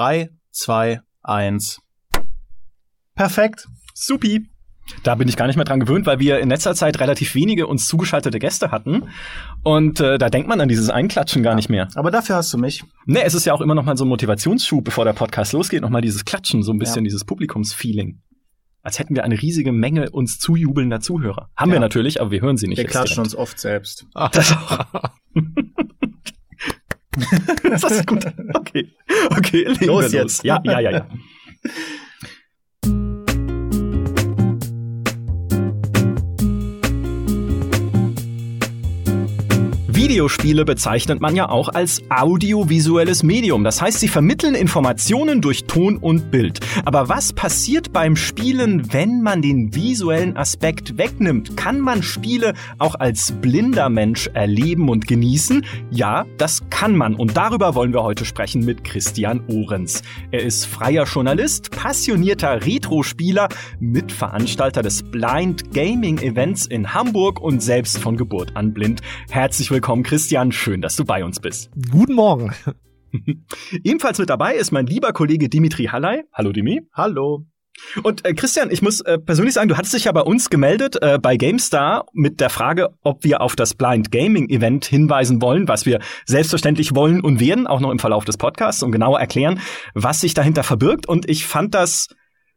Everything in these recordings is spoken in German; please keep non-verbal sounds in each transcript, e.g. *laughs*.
3, 2, 1. Perfekt. Supi. Da bin ich gar nicht mehr dran gewöhnt, weil wir in letzter Zeit relativ wenige uns zugeschaltete Gäste hatten. Und äh, da denkt man an dieses Einklatschen gar nicht mehr. Aber dafür hast du mich. Ne, es ist ja auch immer noch mal so ein Motivationsschub, bevor der Podcast losgeht, noch mal dieses Klatschen, so ein bisschen ja. dieses Publikumsfeeling. Als hätten wir eine riesige Menge uns zujubelnder Zuhörer. Haben ja. wir natürlich, aber wir hören sie nicht. Wir klatschen direkt. uns oft selbst. Ach, das auch. *laughs* *laughs* das ist gut. Okay. Okay, los, los. jetzt. Ja, ja, ja, ja. *laughs* Videospiele bezeichnet man ja auch als audiovisuelles Medium. Das heißt, sie vermitteln Informationen durch Ton und Bild. Aber was passiert beim Spielen, wenn man den visuellen Aspekt wegnimmt? Kann man Spiele auch als blinder Mensch erleben und genießen? Ja, das kann man. Und darüber wollen wir heute sprechen mit Christian Ohrens. Er ist freier Journalist, passionierter Retro-Spieler, Mitveranstalter des Blind Gaming Events in Hamburg und selbst von Geburt an blind. Herzlich willkommen willkommen, Christian. Schön, dass du bei uns bist. Guten Morgen. *laughs* Ebenfalls mit dabei ist mein lieber Kollege Dimitri Halley. Hallo, Dimi. Hallo. Und äh, Christian, ich muss äh, persönlich sagen, du hattest dich ja bei uns gemeldet äh, bei GameStar mit der Frage, ob wir auf das Blind Gaming Event hinweisen wollen, was wir selbstverständlich wollen und werden, auch noch im Verlauf des Podcasts und genauer erklären, was sich dahinter verbirgt. Und ich fand das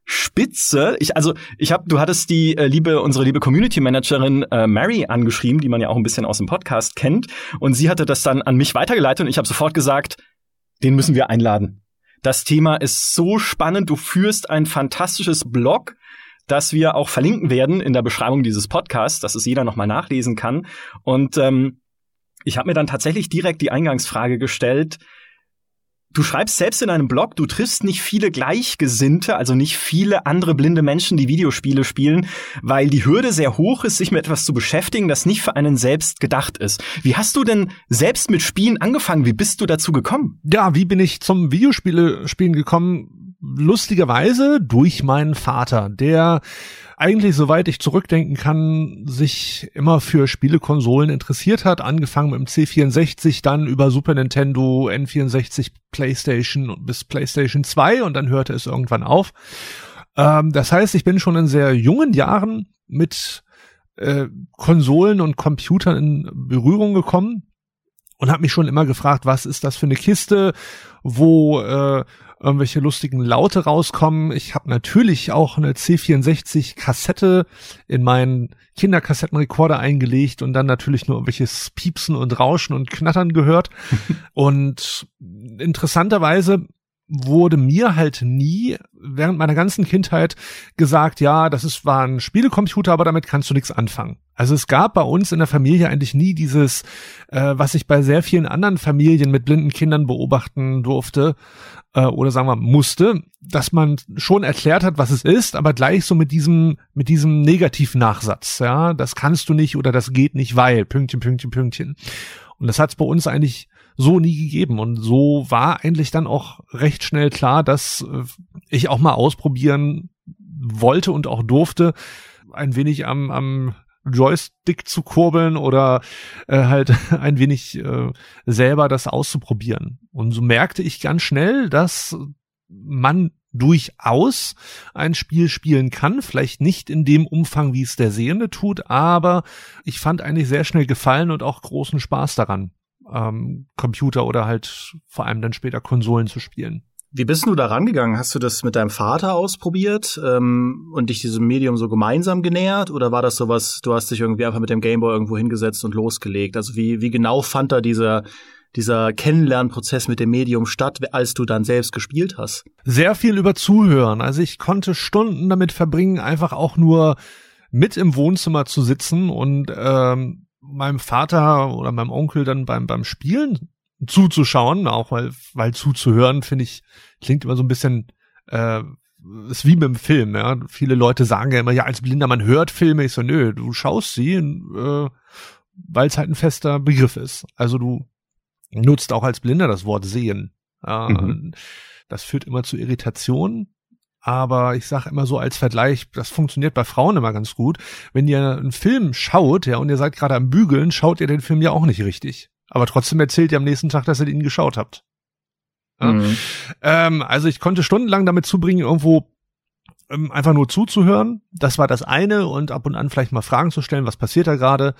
spitze. Ich also ich habe du hattest die äh, liebe unsere liebe Community Managerin äh, Mary angeschrieben, die man ja auch ein bisschen aus dem Podcast kennt und sie hatte das dann an mich weitergeleitet und ich habe sofort gesagt, den müssen wir einladen. Das Thema ist so spannend, du führst ein fantastisches Blog, das wir auch verlinken werden in der Beschreibung dieses Podcasts, dass es jeder noch mal nachlesen kann und ähm, ich habe mir dann tatsächlich direkt die Eingangsfrage gestellt, Du schreibst selbst in einem Blog, du triffst nicht viele Gleichgesinnte, also nicht viele andere blinde Menschen, die Videospiele spielen, weil die Hürde sehr hoch ist, sich mit etwas zu beschäftigen, das nicht für einen selbst gedacht ist. Wie hast du denn selbst mit Spielen angefangen? Wie bist du dazu gekommen? Ja, wie bin ich zum Videospiele spielen gekommen? Lustigerweise durch meinen Vater, der eigentlich, soweit ich zurückdenken kann, sich immer für Spielekonsolen interessiert hat, angefangen mit dem C64, dann über Super Nintendo, N64, PlayStation bis PlayStation 2 und dann hörte es irgendwann auf. Ähm, das heißt, ich bin schon in sehr jungen Jahren mit äh, Konsolen und Computern in Berührung gekommen und habe mich schon immer gefragt, was ist das für eine Kiste, wo äh, irgendwelche lustigen Laute rauskommen. Ich habe natürlich auch eine C64 Kassette in meinen Kinderkassettenrekorder eingelegt und dann natürlich nur irgendwelches Piepsen und Rauschen und Knattern gehört. *laughs* und interessanterweise wurde mir halt nie während meiner ganzen Kindheit gesagt, ja, das ist war ein Spielecomputer, aber damit kannst du nichts anfangen. Also es gab bei uns in der Familie eigentlich nie dieses, äh, was ich bei sehr vielen anderen Familien mit blinden Kindern beobachten durfte äh, oder sagen wir musste, dass man schon erklärt hat, was es ist, aber gleich so mit diesem mit diesem Negativnachsatz, ja, das kannst du nicht oder das geht nicht, weil Pünktchen, Pünktchen, Pünktchen. Und das hat es bei uns eigentlich so nie gegeben. Und so war eigentlich dann auch recht schnell klar, dass äh, ich auch mal ausprobieren wollte und auch durfte, ein wenig am, am Joystick zu kurbeln oder äh, halt *laughs* ein wenig äh, selber das auszuprobieren. Und so merkte ich ganz schnell, dass man durchaus ein Spiel spielen kann, vielleicht nicht in dem Umfang, wie es der Sehende tut, aber ich fand eigentlich sehr schnell Gefallen und auch großen Spaß daran ähm, Computer oder halt vor allem dann später Konsolen zu spielen. Wie bist du da rangegangen? Hast du das mit deinem Vater ausprobiert ähm, und dich diesem Medium so gemeinsam genähert? Oder war das sowas, du hast dich irgendwie einfach mit dem Gameboy irgendwo hingesetzt und losgelegt? Also wie, wie genau fand da dieser, dieser Kennenlernprozess mit dem Medium statt, als du dann selbst gespielt hast? Sehr viel über Zuhören. Also ich konnte Stunden damit verbringen, einfach auch nur mit im Wohnzimmer zu sitzen und ähm, meinem Vater oder meinem Onkel dann beim, beim Spielen zuzuschauen, auch weil, weil zuzuhören, finde ich, klingt immer so ein bisschen, äh, ist wie mit dem Film, ja. Viele Leute sagen ja immer, ja, als Blinder, man hört Filme. Ich so, nö, du schaust sie, äh, weil es halt ein fester Begriff ist. Also du nutzt auch als Blinder das Wort sehen. Ja, mhm. Das führt immer zu Irritationen aber ich sage immer so als Vergleich, das funktioniert bei Frauen immer ganz gut. Wenn ihr einen Film schaut, ja, und ihr seid gerade am Bügeln, schaut ihr den Film ja auch nicht richtig. Aber trotzdem erzählt ihr am nächsten Tag, dass ihr ihn geschaut habt. Mhm. Ähm, also ich konnte stundenlang damit zubringen, irgendwo ähm, einfach nur zuzuhören. Das war das eine und ab und an vielleicht mal Fragen zu stellen, was passiert da gerade.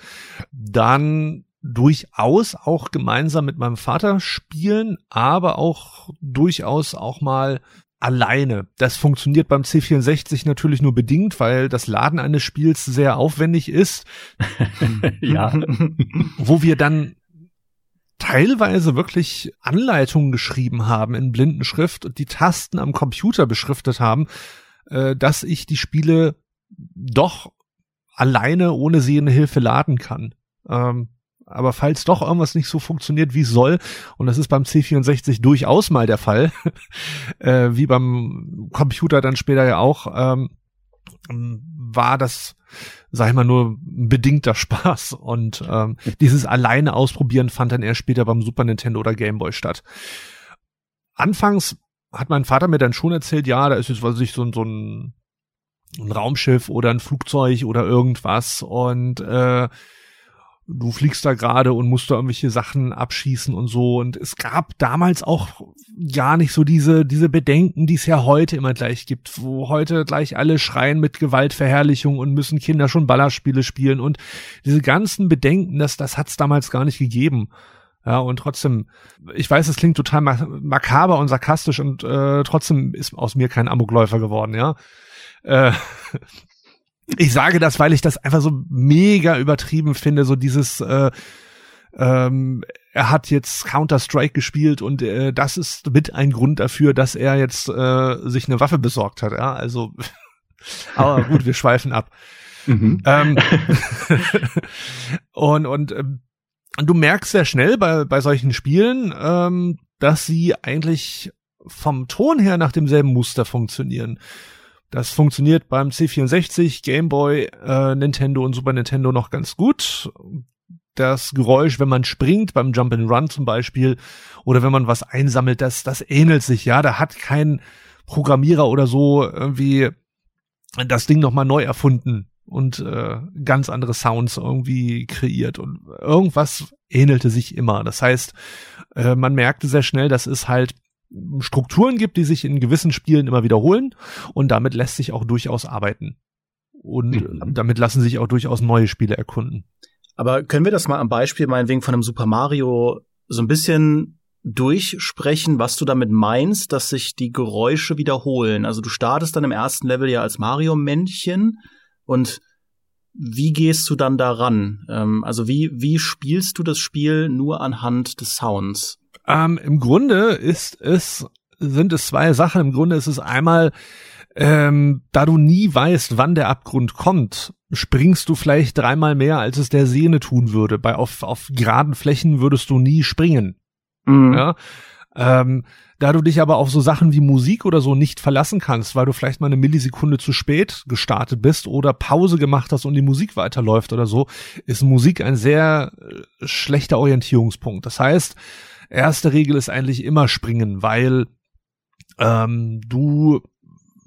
Dann durchaus auch gemeinsam mit meinem Vater spielen, aber auch durchaus auch mal alleine. Das funktioniert beim C64 natürlich nur bedingt, weil das Laden eines Spiels sehr aufwendig ist. *laughs* ja. Wo wir dann teilweise wirklich Anleitungen geschrieben haben in Blindenschrift und die Tasten am Computer beschriftet haben, äh, dass ich die Spiele doch alleine ohne sehende Hilfe laden kann. Ähm, aber falls doch irgendwas nicht so funktioniert, wie es soll, und das ist beim C64 durchaus mal der Fall, *laughs* äh, wie beim Computer dann später ja auch, ähm, war das, sag ich mal, nur ein bedingter Spaß. Und ähm, dieses alleine ausprobieren fand dann erst später beim Super Nintendo oder Game Boy statt. Anfangs hat mein Vater mir dann schon erzählt, ja, da ist jetzt, was ich, so, so ein, ein Raumschiff oder ein Flugzeug oder irgendwas und äh, du fliegst da gerade und musst da irgendwelche Sachen abschießen und so. Und es gab damals auch gar nicht so diese, diese Bedenken, die es ja heute immer gleich gibt, wo heute gleich alle schreien mit Gewaltverherrlichung und müssen Kinder schon Ballerspiele spielen und diese ganzen Bedenken, das, das hat's damals gar nicht gegeben. Ja, und trotzdem, ich weiß, es klingt total makaber und sarkastisch und äh, trotzdem ist aus mir kein Amokläufer geworden, ja. Äh, *laughs* ich sage das, weil ich das einfach so mega übertrieben finde, so dieses äh, ähm, er hat jetzt Counter-Strike gespielt und äh, das ist mit ein Grund dafür, dass er jetzt äh, sich eine Waffe besorgt hat. Ja, also, *laughs* aber gut, wir schweifen ab. Mhm. Ähm, *laughs* *laughs* und und ähm, du merkst sehr schnell bei bei solchen Spielen, ähm, dass sie eigentlich vom Ton her nach demselben Muster funktionieren. Das funktioniert beim C64, Game Boy, äh, Nintendo und Super Nintendo noch ganz gut. Das Geräusch, wenn man springt, beim Jump and Run zum Beispiel, oder wenn man was einsammelt, das, das ähnelt sich, ja. Da hat kein Programmierer oder so irgendwie das Ding nochmal neu erfunden und äh, ganz andere Sounds irgendwie kreiert und irgendwas ähnelte sich immer. Das heißt, äh, man merkte sehr schnell, das ist halt Strukturen gibt, die sich in gewissen Spielen immer wiederholen und damit lässt sich auch durchaus arbeiten. Und mhm. damit lassen sich auch durchaus neue Spiele erkunden. Aber können wir das mal am Beispiel meinetwegen von einem Super Mario so ein bisschen durchsprechen, was du damit meinst, dass sich die Geräusche wiederholen? Also du startest dann im ersten Level ja als Mario-Männchen und wie gehst du dann daran? Ähm, also wie, wie spielst du das Spiel nur anhand des Sounds? Ähm, Im Grunde ist es, sind es zwei Sachen. Im Grunde ist es einmal, ähm, da du nie weißt, wann der Abgrund kommt, springst du vielleicht dreimal mehr, als es der Sehne tun würde. Bei auf, auf geraden Flächen würdest du nie springen. Mhm. Ja. Ähm, da du dich aber auf so Sachen wie Musik oder so nicht verlassen kannst, weil du vielleicht mal eine Millisekunde zu spät gestartet bist oder Pause gemacht hast und die Musik weiterläuft oder so, ist Musik ein sehr äh, schlechter Orientierungspunkt. Das heißt, erste Regel ist eigentlich immer springen, weil ähm, du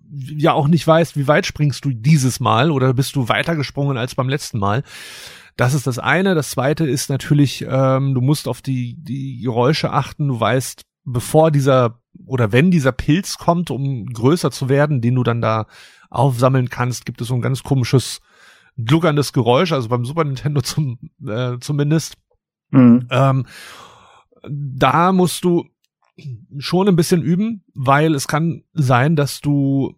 ja auch nicht weißt, wie weit springst du dieses Mal oder bist du weiter gesprungen als beim letzten Mal. Das ist das eine. Das zweite ist natürlich, ähm, du musst auf die, die Geräusche achten. Du weißt, bevor dieser oder wenn dieser Pilz kommt, um größer zu werden, den du dann da aufsammeln kannst, gibt es so ein ganz komisches gluckerndes Geräusch, also beim Super Nintendo zum, äh, zumindest. Mhm. Ähm, da musst du schon ein bisschen üben, weil es kann sein, dass du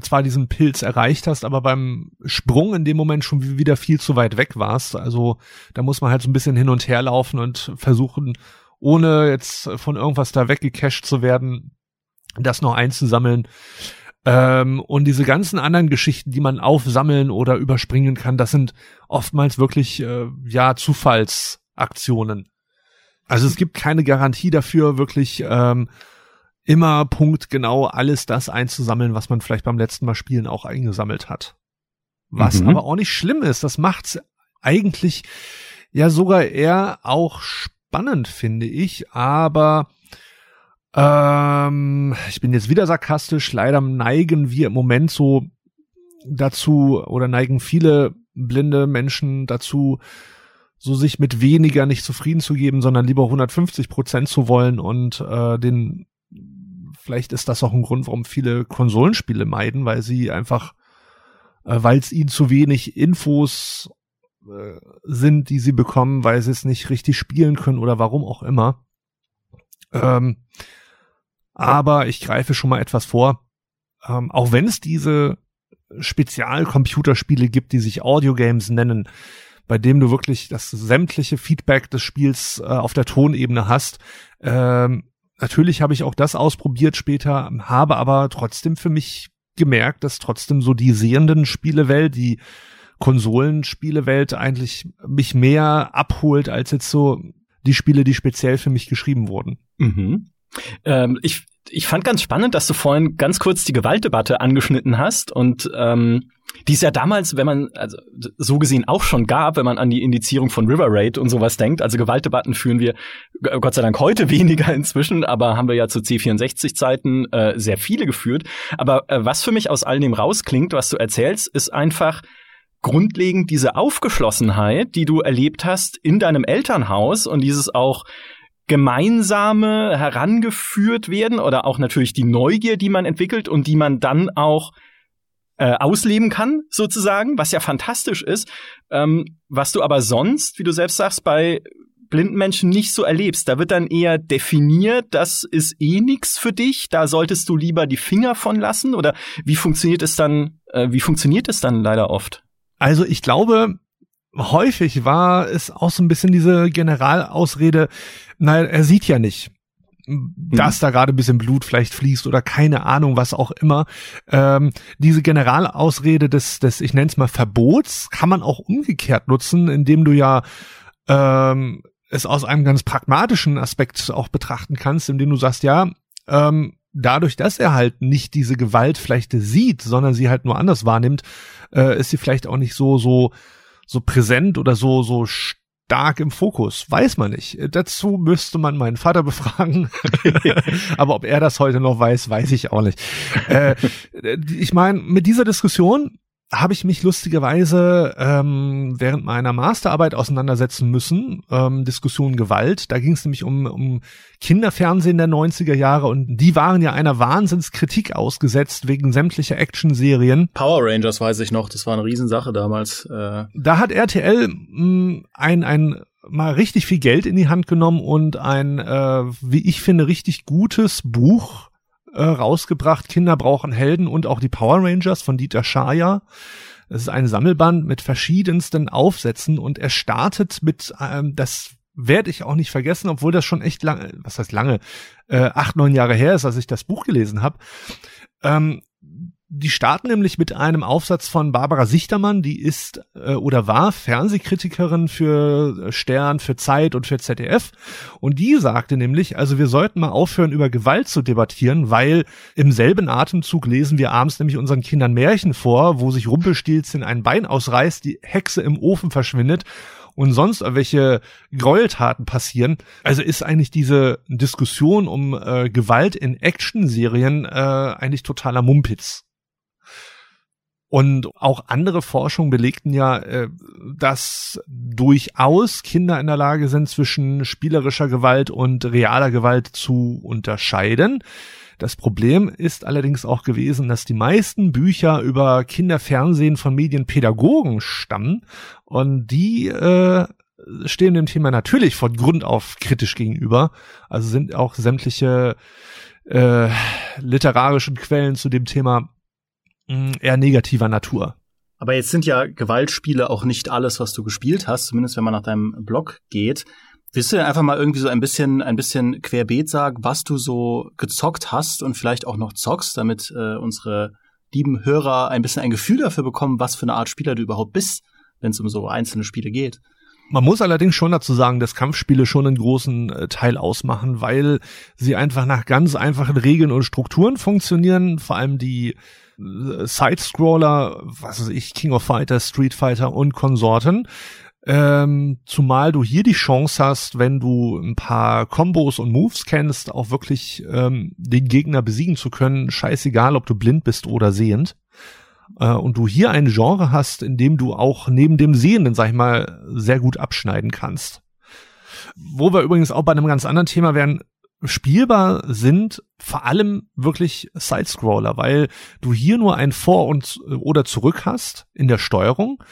zwar diesen Pilz erreicht hast, aber beim Sprung in dem Moment schon wieder viel zu weit weg warst. Also da muss man halt so ein bisschen hin und her laufen und versuchen, ohne jetzt von irgendwas da weggecached zu werden, das noch einzusammeln. Ähm, und diese ganzen anderen Geschichten, die man aufsammeln oder überspringen kann, das sind oftmals wirklich äh, ja Zufallsaktionen. Also es gibt keine Garantie dafür, wirklich ähm, immer punktgenau alles das einzusammeln, was man vielleicht beim letzten Mal spielen auch eingesammelt hat. Was mhm. aber auch nicht schlimm ist. Das macht's eigentlich ja sogar eher auch spannend, finde ich. Aber ähm, ich bin jetzt wieder sarkastisch. Leider neigen wir im Moment so dazu oder neigen viele blinde Menschen dazu, so sich mit weniger nicht zufrieden zu geben, sondern lieber 150 Prozent zu wollen und äh, den vielleicht ist das auch ein Grund, warum viele Konsolenspiele meiden, weil sie einfach, äh, weil es ihnen zu wenig Infos äh, sind, die sie bekommen, weil sie es nicht richtig spielen können oder warum auch immer. Ähm, aber ich greife schon mal etwas vor. Ähm, auch wenn es diese Spezialcomputerspiele gibt, die sich Audiogames nennen, bei dem du wirklich das sämtliche Feedback des Spiels äh, auf der Tonebene hast. Ähm, natürlich habe ich auch das ausprobiert später, habe aber trotzdem für mich gemerkt, dass trotzdem so die sehenden Spielewelt, die Konsolenspielewelt eigentlich mich mehr abholt als jetzt so die Spiele, die speziell für mich geschrieben wurden. Mhm. Ähm, ich, ich fand ganz spannend, dass du vorhin ganz kurz die Gewaltdebatte angeschnitten hast und ähm, die es ja damals, wenn man also so gesehen auch schon gab, wenn man an die Indizierung von River Raid und sowas denkt. Also Gewaltdebatten führen wir Gott sei Dank heute *laughs* weniger inzwischen, aber haben wir ja zu C64-Zeiten äh, sehr viele geführt. Aber äh, was für mich aus all dem rausklingt, was du erzählst, ist einfach grundlegend diese Aufgeschlossenheit, die du erlebt hast in deinem Elternhaus und dieses auch gemeinsame herangeführt werden oder auch natürlich die Neugier, die man entwickelt und die man dann auch äh, ausleben kann, sozusagen, was ja fantastisch ist, ähm, was du aber sonst, wie du selbst sagst, bei blinden Menschen nicht so erlebst. Da wird dann eher definiert, das ist eh nix für dich, da solltest du lieber die Finger von lassen oder wie funktioniert es dann, äh, wie funktioniert es dann leider oft? Also ich glaube, häufig war es auch so ein bisschen diese Generalausrede, nein, er sieht ja nicht dass mhm. da gerade ein bisschen Blut vielleicht fließt oder keine Ahnung, was auch immer. Ähm, diese Generalausrede des, des ich nenne es mal Verbots, kann man auch umgekehrt nutzen, indem du ja ähm, es aus einem ganz pragmatischen Aspekt auch betrachten kannst, indem du sagst, ja, ähm, dadurch, dass er halt nicht diese Gewalt vielleicht sieht, sondern sie halt nur anders wahrnimmt, äh, ist sie vielleicht auch nicht so, so, so präsent oder so, so stark im Fokus. Weiß man nicht. Dazu müsste man meinen Vater befragen. *laughs* Aber ob er das heute noch weiß, weiß ich auch nicht. Äh, ich meine, mit dieser Diskussion habe ich mich lustigerweise ähm, während meiner Masterarbeit auseinandersetzen müssen. Ähm, Diskussion Gewalt. Da ging es nämlich um, um Kinderfernsehen der 90er Jahre und die waren ja einer Wahnsinnskritik ausgesetzt wegen sämtlicher Actionserien. Power Rangers weiß ich noch, das war eine Riesensache damals. Äh. Da hat RTL mh, mm, ein, ein mal richtig viel Geld in die Hand genommen und ein, äh, wie ich finde, richtig gutes Buch äh, rausgebracht. Kinder brauchen Helden und auch die Power Rangers von Dieter Schaja. Es ist ein Sammelband mit verschiedensten Aufsätzen und er startet mit, ähm, das werde ich auch nicht vergessen, obwohl das schon echt lange, was heißt lange, äh, acht, neun Jahre her ist, als ich das Buch gelesen habe. Ähm, die starten nämlich mit einem Aufsatz von Barbara Sichtermann, die ist äh, oder war Fernsehkritikerin für Stern, für Zeit und für ZDF. Und die sagte nämlich, also wir sollten mal aufhören, über Gewalt zu debattieren, weil im selben Atemzug lesen wir abends nämlich unseren Kindern Märchen vor, wo sich Rumpelstilzchen ein Bein ausreißt, die Hexe im Ofen verschwindet und sonst welche Gräueltaten passieren. Also ist eigentlich diese Diskussion um äh, Gewalt in Action-Serien äh, eigentlich totaler Mumpitz. Und auch andere Forschungen belegten ja, äh, dass durchaus Kinder in der Lage sind, zwischen spielerischer Gewalt und realer Gewalt zu unterscheiden. Das Problem ist allerdings auch gewesen, dass die meisten Bücher über Kinderfernsehen von Medienpädagogen stammen und die äh, stehen dem Thema natürlich von Grund auf kritisch gegenüber. Also sind auch sämtliche äh, literarischen Quellen zu dem Thema eher negativer Natur. Aber jetzt sind ja Gewaltspiele auch nicht alles, was du gespielt hast, zumindest wenn man nach deinem Blog geht. Willst du denn einfach mal irgendwie so ein bisschen, ein bisschen querbeet sagen, was du so gezockt hast und vielleicht auch noch zockst, damit äh, unsere lieben Hörer ein bisschen ein Gefühl dafür bekommen, was für eine Art Spieler du überhaupt bist, wenn es um so einzelne Spiele geht? Man muss allerdings schon dazu sagen, dass Kampfspiele schon einen großen äh, Teil ausmachen, weil sie einfach nach ganz einfachen Regeln und Strukturen funktionieren. Vor allem die Side-Scroller, was weiß ich, King of Fighters, Street Fighter und Konsorten. Ähm, zumal du hier die Chance hast, wenn du ein paar Combos und Moves kennst, auch wirklich ähm, den Gegner besiegen zu können, scheißegal, ob du blind bist oder sehend. Äh, und du hier ein Genre hast, in dem du auch neben dem Sehenden, sag ich mal, sehr gut abschneiden kannst. Wo wir übrigens auch bei einem ganz anderen Thema wären, spielbar sind vor allem wirklich Sidescroller, weil du hier nur ein Vor- und oder zurück hast in der Steuerung.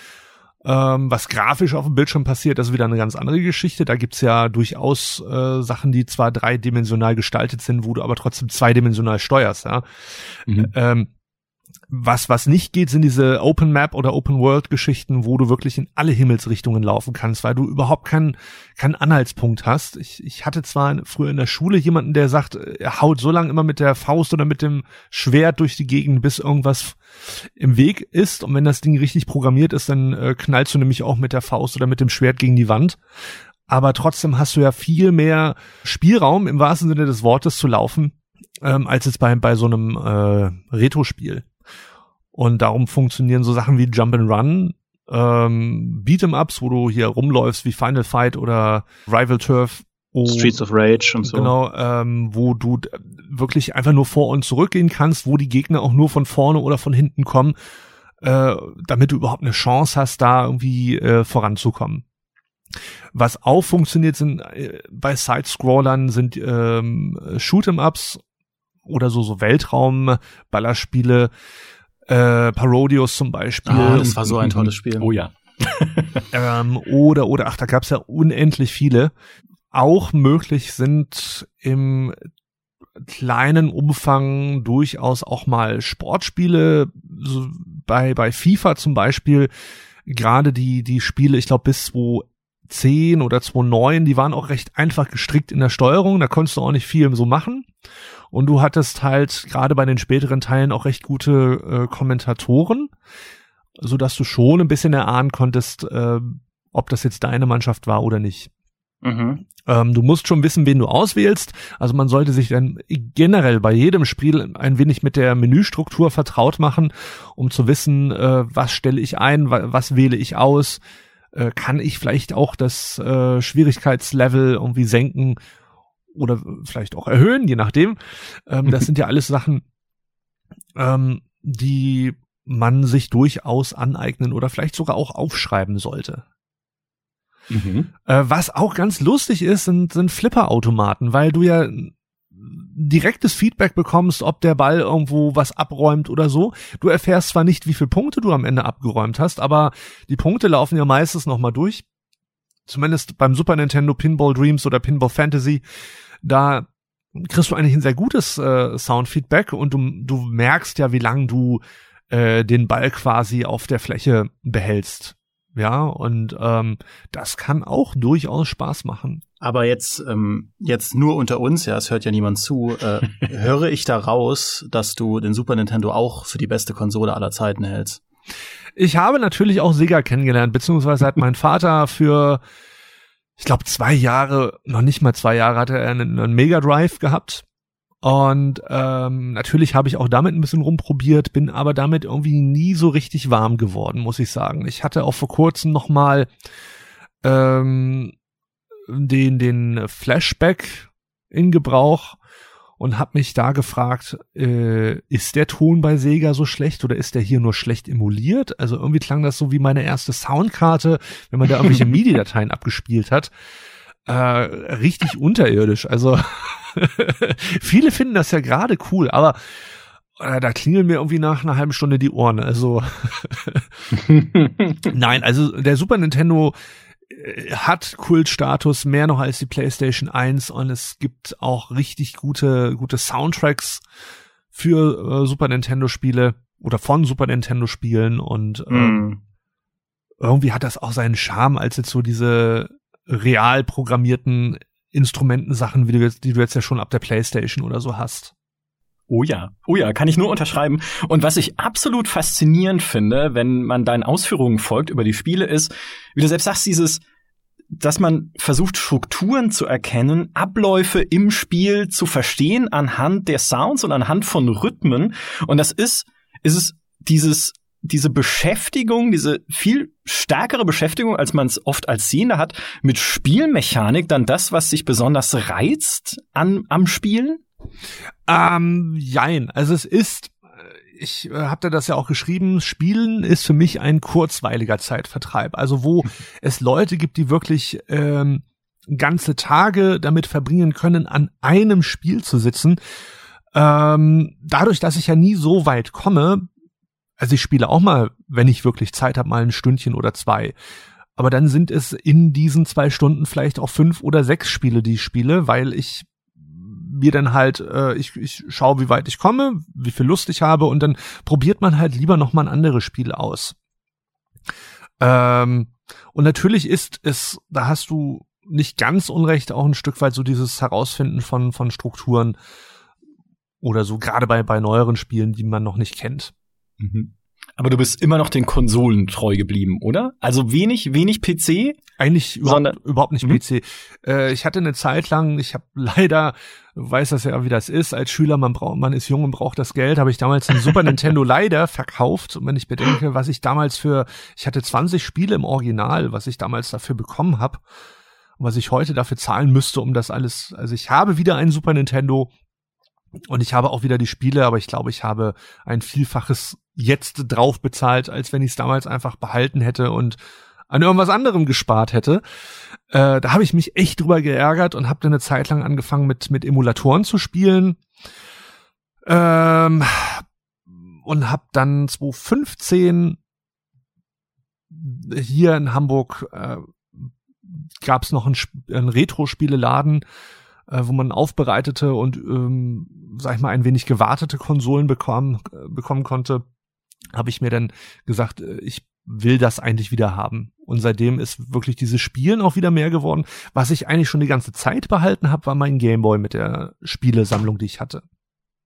Ähm, was grafisch auf dem Bildschirm passiert, das ist wieder eine ganz andere Geschichte. Da gibt's ja durchaus äh, Sachen, die zwar dreidimensional gestaltet sind, wo du aber trotzdem zweidimensional steuerst. Ja? Mhm. Ähm, was, was nicht geht, sind diese Open Map oder Open World Geschichten, wo du wirklich in alle Himmelsrichtungen laufen kannst, weil du überhaupt keinen, keinen Anhaltspunkt hast. Ich, ich hatte zwar früher in der Schule jemanden, der sagt, er haut so lange immer mit der Faust oder mit dem Schwert durch die Gegend, bis irgendwas im Weg ist. Und wenn das Ding richtig programmiert ist, dann äh, knallst du nämlich auch mit der Faust oder mit dem Schwert gegen die Wand. Aber trotzdem hast du ja viel mehr Spielraum im wahrsten Sinne des Wortes zu laufen, ähm, als jetzt bei, bei so einem äh, Retro-Spiel. Und darum funktionieren so Sachen wie Jump and Run, ähm, Beat'em-Ups, wo du hier rumläufst wie Final Fight oder Rival Turf. Oh, Streets of Rage und so. Genau, ähm, wo du wirklich einfach nur vor und zurück gehen kannst, wo die Gegner auch nur von vorne oder von hinten kommen, äh, damit du überhaupt eine Chance hast, da irgendwie äh, voranzukommen. Was auch funktioniert sind äh, bei Side-Scrollern sind ähm, Shoot'em-Ups oder so so Weltraum-Ballerspiele, äh, Parodius zum Beispiel. Ah, das war so ein tolles Spiel. Oh ja. *laughs* ähm, oder, oder, ach, da gab's ja unendlich viele. Auch möglich sind im kleinen Umfang durchaus auch mal Sportspiele, so bei, bei FIFA zum Beispiel, gerade die, die Spiele, ich glaube bis 2010 oder 2009, die waren auch recht einfach gestrickt in der Steuerung, da konntest du auch nicht viel so machen. Und du hattest halt gerade bei den späteren Teilen auch recht gute äh, Kommentatoren, so dass du schon ein bisschen erahnen konntest, äh, ob das jetzt deine Mannschaft war oder nicht. Mhm. Ähm, du musst schon wissen, wen du auswählst. Also man sollte sich dann generell bei jedem Spiel ein wenig mit der Menüstruktur vertraut machen, um zu wissen, äh, was stelle ich ein, was wähle ich aus. Äh, kann ich vielleicht auch das äh, Schwierigkeitslevel irgendwie senken oder vielleicht auch erhöhen, je nachdem. Ähm, das sind ja alles Sachen, ähm, die man sich durchaus aneignen oder vielleicht sogar auch aufschreiben sollte. Mhm. Äh, was auch ganz lustig ist, sind, sind Flipper-Automaten, weil du ja direktes Feedback bekommst, ob der Ball irgendwo was abräumt oder so. Du erfährst zwar nicht, wie viele Punkte du am Ende abgeräumt hast, aber die Punkte laufen ja meistens nochmal durch. Zumindest beim Super Nintendo Pinball Dreams oder Pinball Fantasy da kriegst du eigentlich ein sehr gutes äh, Soundfeedback und du, du merkst ja, wie lang du äh, den Ball quasi auf der Fläche behältst. Ja, und ähm, das kann auch durchaus Spaß machen. Aber jetzt, ähm, jetzt nur unter uns, ja, es hört ja niemand zu, äh, *laughs* höre ich da raus, dass du den Super Nintendo auch für die beste Konsole aller Zeiten hältst. Ich habe natürlich auch Sega kennengelernt, beziehungsweise hat mein Vater für ich glaube, zwei Jahre, noch nicht mal zwei Jahre hatte er einen, einen Mega Drive gehabt. Und ähm, natürlich habe ich auch damit ein bisschen rumprobiert, bin aber damit irgendwie nie so richtig warm geworden, muss ich sagen. Ich hatte auch vor kurzem noch mal ähm, den den Flashback in Gebrauch und habe mich da gefragt, äh, ist der Ton bei Sega so schlecht oder ist der hier nur schlecht emuliert? Also irgendwie klang das so wie meine erste Soundkarte, wenn man da irgendwelche *laughs* MIDI-Dateien abgespielt hat. Äh, richtig unterirdisch. Also *laughs* viele finden das ja gerade cool, aber äh, da klingeln mir irgendwie nach einer halben Stunde die Ohren. Also *laughs* nein, also der Super Nintendo hat Kultstatus mehr noch als die PlayStation 1 und es gibt auch richtig gute gute Soundtracks für äh, Super Nintendo Spiele oder von Super Nintendo Spielen und äh, mm. irgendwie hat das auch seinen Charme als jetzt so diese real programmierten Instrumentensachen, wie du jetzt, die du jetzt ja schon ab der PlayStation oder so hast. Oh ja, oh ja, kann ich nur unterschreiben. Und was ich absolut faszinierend finde, wenn man deinen Ausführungen folgt über die Spiele, ist, wie du selbst sagst, dieses dass man versucht, Strukturen zu erkennen, Abläufe im Spiel zu verstehen anhand der Sounds und anhand von Rhythmen. Und das ist, ist es dieses, diese Beschäftigung, diese viel stärkere Beschäftigung, als man es oft als Sehender hat, mit Spielmechanik, dann das, was sich besonders reizt an, am Spielen? Ähm, jein. Also es ist ich äh, habe da das ja auch geschrieben, Spielen ist für mich ein kurzweiliger Zeitvertreib. Also wo es Leute gibt, die wirklich ähm, ganze Tage damit verbringen können, an einem Spiel zu sitzen. Ähm, dadurch, dass ich ja nie so weit komme, also ich spiele auch mal, wenn ich wirklich Zeit habe, mal ein Stündchen oder zwei. Aber dann sind es in diesen zwei Stunden vielleicht auch fünf oder sechs Spiele, die ich spiele, weil ich mir dann halt, äh, ich, ich schaue, wie weit ich komme, wie viel Lust ich habe und dann probiert man halt lieber noch mal ein anderes Spiel aus. Ähm, und natürlich ist es, da hast du nicht ganz unrecht, auch ein Stück weit so dieses Herausfinden von, von Strukturen oder so, gerade bei, bei neueren Spielen, die man noch nicht kennt. Mhm. Aber du bist immer noch den Konsolen treu geblieben, oder? Also wenig, wenig PC? Eigentlich überhaupt, überhaupt nicht mhm. PC. Äh, ich hatte eine Zeit lang, ich habe *laughs* leider, du weißt das ja, wie das ist, als Schüler, man braucht, man ist jung und braucht das Geld, habe ich damals ein Super *laughs* Nintendo leider verkauft. Und wenn ich bedenke, was ich damals für, ich hatte 20 Spiele im Original, was ich damals dafür bekommen habe, was ich heute dafür zahlen müsste, um das alles, also ich habe wieder ein Super Nintendo, und ich habe auch wieder die Spiele, aber ich glaube, ich habe ein Vielfaches jetzt drauf bezahlt, als wenn ich es damals einfach behalten hätte und an irgendwas anderem gespart hätte. Äh, da habe ich mich echt drüber geärgert und habe dann eine Zeit lang angefangen mit mit Emulatoren zu spielen. Ähm, und habe dann 2015 hier in Hamburg äh, gab es noch einen, einen Retro-Spieleladen, äh, wo man aufbereitete und, ähm, sag ich mal, ein wenig gewartete Konsolen bekommen, äh, bekommen konnte, habe ich mir dann gesagt, äh, ich will das eigentlich wieder haben. Und seitdem ist wirklich dieses Spielen auch wieder mehr geworden. Was ich eigentlich schon die ganze Zeit behalten habe, war mein Gameboy mit der Spielesammlung, die ich hatte.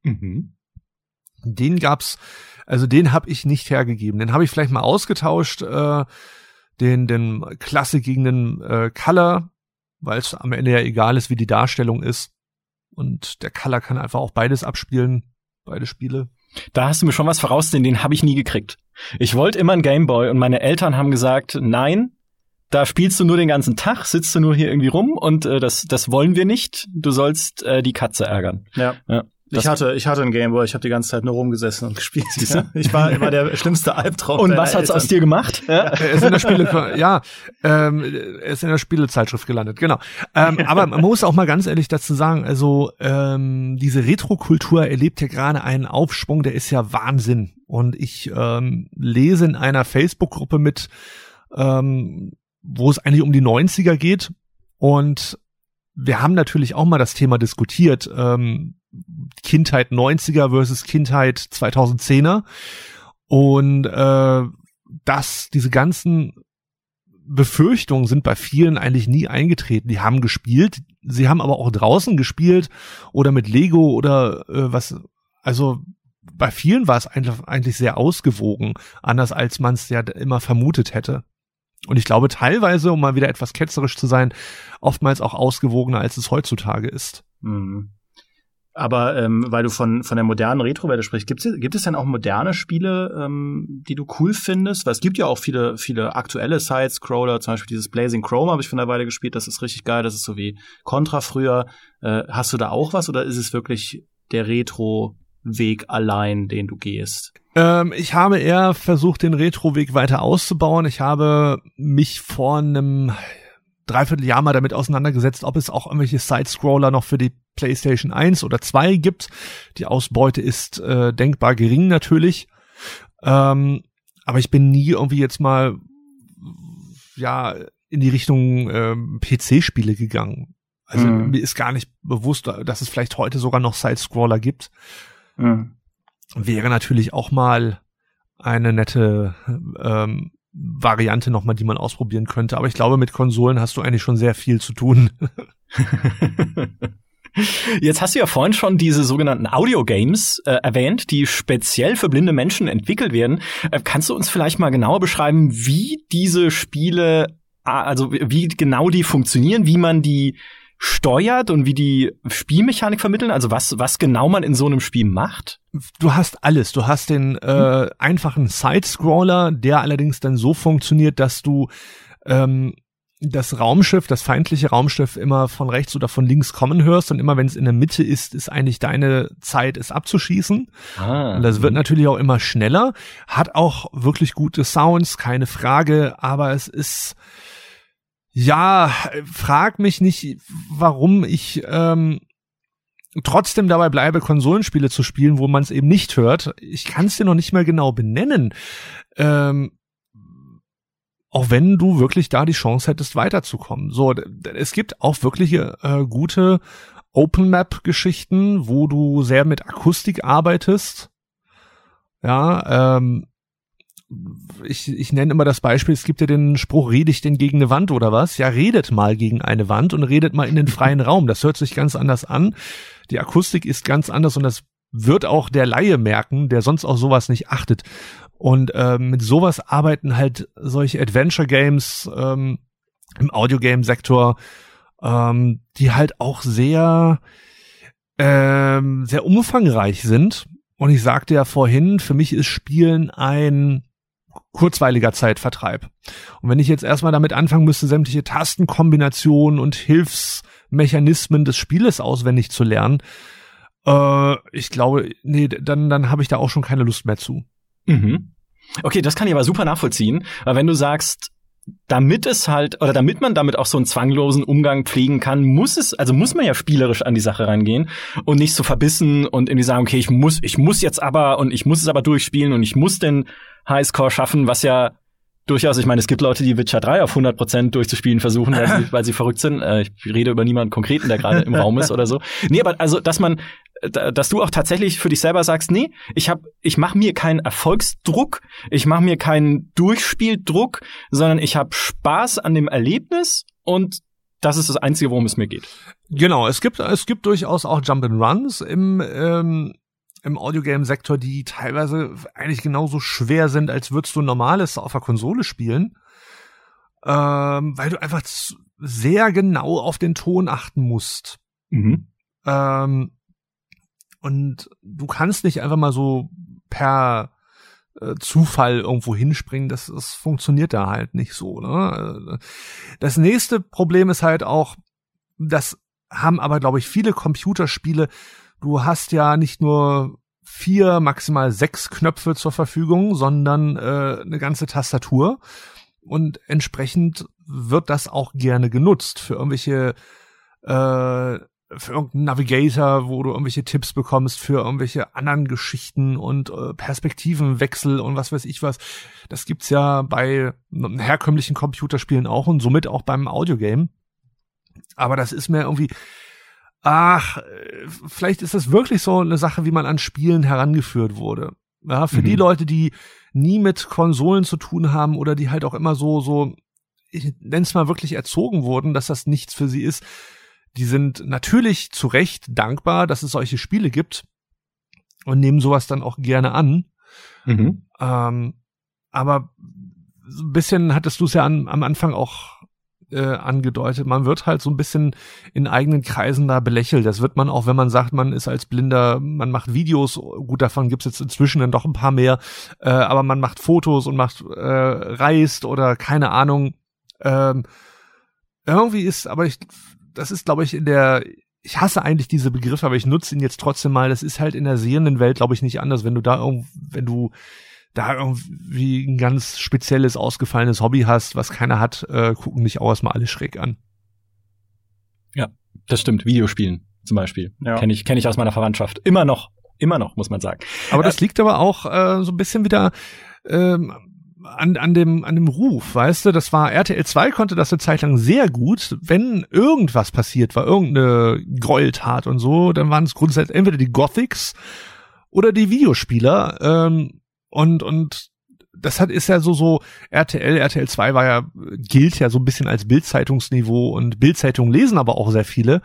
Mhm. Den gab's, also den habe ich nicht hergegeben. Den habe ich vielleicht mal ausgetauscht, äh, den, den Klassik gegen den äh, Color weil es am Ende ja egal ist, wie die Darstellung ist. Und der Color kann einfach auch beides abspielen, beide Spiele. Da hast du mir schon was voraus, denn den habe ich nie gekriegt. Ich wollte immer einen Gameboy und meine Eltern haben gesagt, nein, da spielst du nur den ganzen Tag, sitzt du nur hier irgendwie rum und äh, das, das wollen wir nicht. Du sollst äh, die Katze ärgern. Ja. ja. Ich hatte, ich hatte einen Gameboy, ich habe die ganze Zeit nur rumgesessen und gespielt. Ja. Ich war immer der schlimmste Albtraum. Und was hat's Eltern. aus dir gemacht? Ja. Er ist in der Spiele, ja, ähm, er ist in der Spielezeitschrift gelandet, genau. Ähm, aber man muss auch mal ganz ehrlich dazu sagen, also ähm, diese Retro-Kultur erlebt ja gerade einen Aufschwung, der ist ja Wahnsinn. Und ich ähm, lese in einer Facebook-Gruppe mit, ähm, wo es eigentlich um die 90er geht. Und wir haben natürlich auch mal das Thema diskutiert. Ähm, Kindheit 90er versus Kindheit 2010er. Und äh, dass diese ganzen Befürchtungen sind bei vielen eigentlich nie eingetreten. Die haben gespielt, sie haben aber auch draußen gespielt oder mit Lego oder äh, was. Also bei vielen war es eigentlich sehr ausgewogen, anders als man es ja immer vermutet hätte. Und ich glaube teilweise, um mal wieder etwas ketzerisch zu sein, oftmals auch ausgewogener, als es heutzutage ist. Mhm. Aber ähm, weil du von, von der modernen Retro-Welt sprichst, gibt es, gibt es denn auch moderne Spiele, ähm, die du cool findest? Weil es gibt ja auch viele, viele aktuelle Side-Scroller, zum Beispiel dieses Blazing Chrome habe ich von der Weile gespielt, das ist richtig geil, das ist so wie Contra früher. Äh, hast du da auch was oder ist es wirklich der Retro-Weg allein, den du gehst? Ähm, ich habe eher versucht, den Retro-Weg weiter auszubauen. Ich habe mich vor einem Dreivierteljahr mal damit auseinandergesetzt, ob es auch irgendwelche Side-Scroller noch für die PlayStation 1 oder 2 gibt. Die Ausbeute ist äh, denkbar gering natürlich. Ähm, aber ich bin nie irgendwie jetzt mal ja in die Richtung ähm, PC-Spiele gegangen. Also mhm. mir ist gar nicht bewusst, dass es vielleicht heute sogar noch Side-Scroller gibt. Mhm. Wäre natürlich auch mal eine nette ähm, Variante nochmal, die man ausprobieren könnte. Aber ich glaube, mit Konsolen hast du eigentlich schon sehr viel zu tun. *laughs* Jetzt hast du ja vorhin schon diese sogenannten Audio-Games äh, erwähnt, die speziell für blinde Menschen entwickelt werden. Äh, kannst du uns vielleicht mal genauer beschreiben, wie diese Spiele, also wie genau die funktionieren, wie man die steuert und wie die Spielmechanik vermitteln? Also was, was genau man in so einem Spiel macht? Du hast alles. Du hast den äh, hm. einfachen Side-Scroller, der allerdings dann so funktioniert, dass du ähm, das Raumschiff, das feindliche Raumschiff immer von rechts oder von links kommen hörst und immer wenn es in der Mitte ist, ist eigentlich deine Zeit, es abzuschießen. Ah, und das wird mhm. natürlich auch immer schneller, hat auch wirklich gute Sounds, keine Frage, aber es ist Ja, frag mich nicht, warum ich ähm, trotzdem dabei bleibe, Konsolenspiele zu spielen, wo man es eben nicht hört. Ich kann es dir noch nicht mal genau benennen. Ähm, auch wenn du wirklich da die Chance hättest, weiterzukommen. So, es gibt auch wirklich äh, gute Open Map Geschichten, wo du sehr mit Akustik arbeitest. Ja, ähm, ich, ich nenne immer das Beispiel, es gibt ja den Spruch, rede ich denn gegen eine Wand oder was? Ja, redet mal gegen eine Wand und redet mal in den freien Raum. Das hört sich ganz anders an. Die Akustik ist ganz anders und das wird auch der Laie merken, der sonst auf sowas nicht achtet. Und ähm, mit sowas arbeiten halt solche Adventure Games ähm, im Audiogame-Sektor, ähm, die halt auch sehr, ähm, sehr umfangreich sind. Und ich sagte ja vorhin, für mich ist Spielen ein kurzweiliger Zeitvertreib. Und wenn ich jetzt erstmal damit anfangen müsste, sämtliche Tastenkombinationen und Hilfsmechanismen des Spieles auswendig zu lernen, äh, ich glaube, nee, dann, dann habe ich da auch schon keine Lust mehr zu. Mhm. Okay, das kann ich aber super nachvollziehen, weil wenn du sagst, damit es halt, oder damit man damit auch so einen zwanglosen Umgang pflegen kann, muss es, also muss man ja spielerisch an die Sache rangehen und nicht so verbissen und irgendwie sagen, okay, ich muss, ich muss jetzt aber und ich muss es aber durchspielen und ich muss den Highscore schaffen, was ja durchaus, ich meine, es gibt Leute, die Witcher 3 auf 100% durchzuspielen versuchen, weil sie, *laughs* weil sie verrückt sind. Äh, ich rede über niemanden konkreten, der gerade im Raum ist oder so. Nee, aber also, dass man, dass du auch tatsächlich für dich selber sagst, nee, ich hab, ich mache mir keinen Erfolgsdruck, ich mache mir keinen Durchspieldruck, sondern ich habe Spaß an dem Erlebnis und das ist das Einzige, worum es mir geht. Genau, es gibt, es gibt durchaus auch Jump and Runs im, ähm, im Audiogame-Sektor, die teilweise eigentlich genauso schwer sind, als würdest du normales auf der Konsole spielen. Ähm, weil du einfach sehr genau auf den Ton achten musst. Mhm. Ähm, und du kannst nicht einfach mal so per äh, Zufall irgendwo hinspringen, das, das funktioniert da halt nicht so. Ne? Das nächste Problem ist halt auch, das haben aber, glaube ich, viele Computerspiele, du hast ja nicht nur vier, maximal sechs Knöpfe zur Verfügung, sondern äh, eine ganze Tastatur. Und entsprechend wird das auch gerne genutzt für irgendwelche äh, für irgendeinen Navigator, wo du irgendwelche Tipps bekommst für irgendwelche anderen Geschichten und äh, Perspektivenwechsel und was weiß ich was. Das gibt's ja bei herkömmlichen Computerspielen auch und somit auch beim Audiogame. Aber das ist mir irgendwie, ach, vielleicht ist das wirklich so eine Sache, wie man an Spielen herangeführt wurde. Ja, für mhm. die Leute, die nie mit Konsolen zu tun haben oder die halt auch immer so, so, ich nenne es mal wirklich erzogen wurden, dass das nichts für sie ist, die sind natürlich zu Recht dankbar, dass es solche Spiele gibt und nehmen sowas dann auch gerne an. Mhm. Ähm, aber so ein bisschen hattest du es ja an, am Anfang auch äh, angedeutet. Man wird halt so ein bisschen in eigenen Kreisen da belächelt. Das wird man auch, wenn man sagt, man ist als Blinder, man macht Videos, gut, davon gibt's jetzt inzwischen dann doch ein paar mehr, äh, aber man macht Fotos und macht, äh, reist oder keine Ahnung. Ähm, irgendwie ist, aber ich das ist, glaube ich, in der, ich hasse eigentlich diese Begriffe, aber ich nutze ihn jetzt trotzdem mal. Das ist halt in der sehenden Welt, glaube ich, nicht anders. Wenn du da irgendwie, wenn du da irgendwie ein ganz spezielles, ausgefallenes Hobby hast, was keiner hat, äh, gucken dich auch erstmal alle schräg an. Ja, das stimmt. Videospielen zum Beispiel. Ja. Kenne ich, kenn ich aus meiner Verwandtschaft. Immer noch. Immer noch, muss man sagen. Aber das äh, liegt aber auch äh, so ein bisschen wieder ähm, an, an dem, an dem Ruf, weißt du, das war RTL 2 konnte das eine Zeit lang sehr gut. Wenn irgendwas passiert war, irgendeine Gräueltat und so, dann waren es grundsätzlich entweder die Gothics oder die Videospieler, ähm, und, und das hat, ist ja so, so, RTL, RTL 2 war ja, gilt ja so ein bisschen als Bildzeitungsniveau und Bildzeitungen lesen aber auch sehr viele.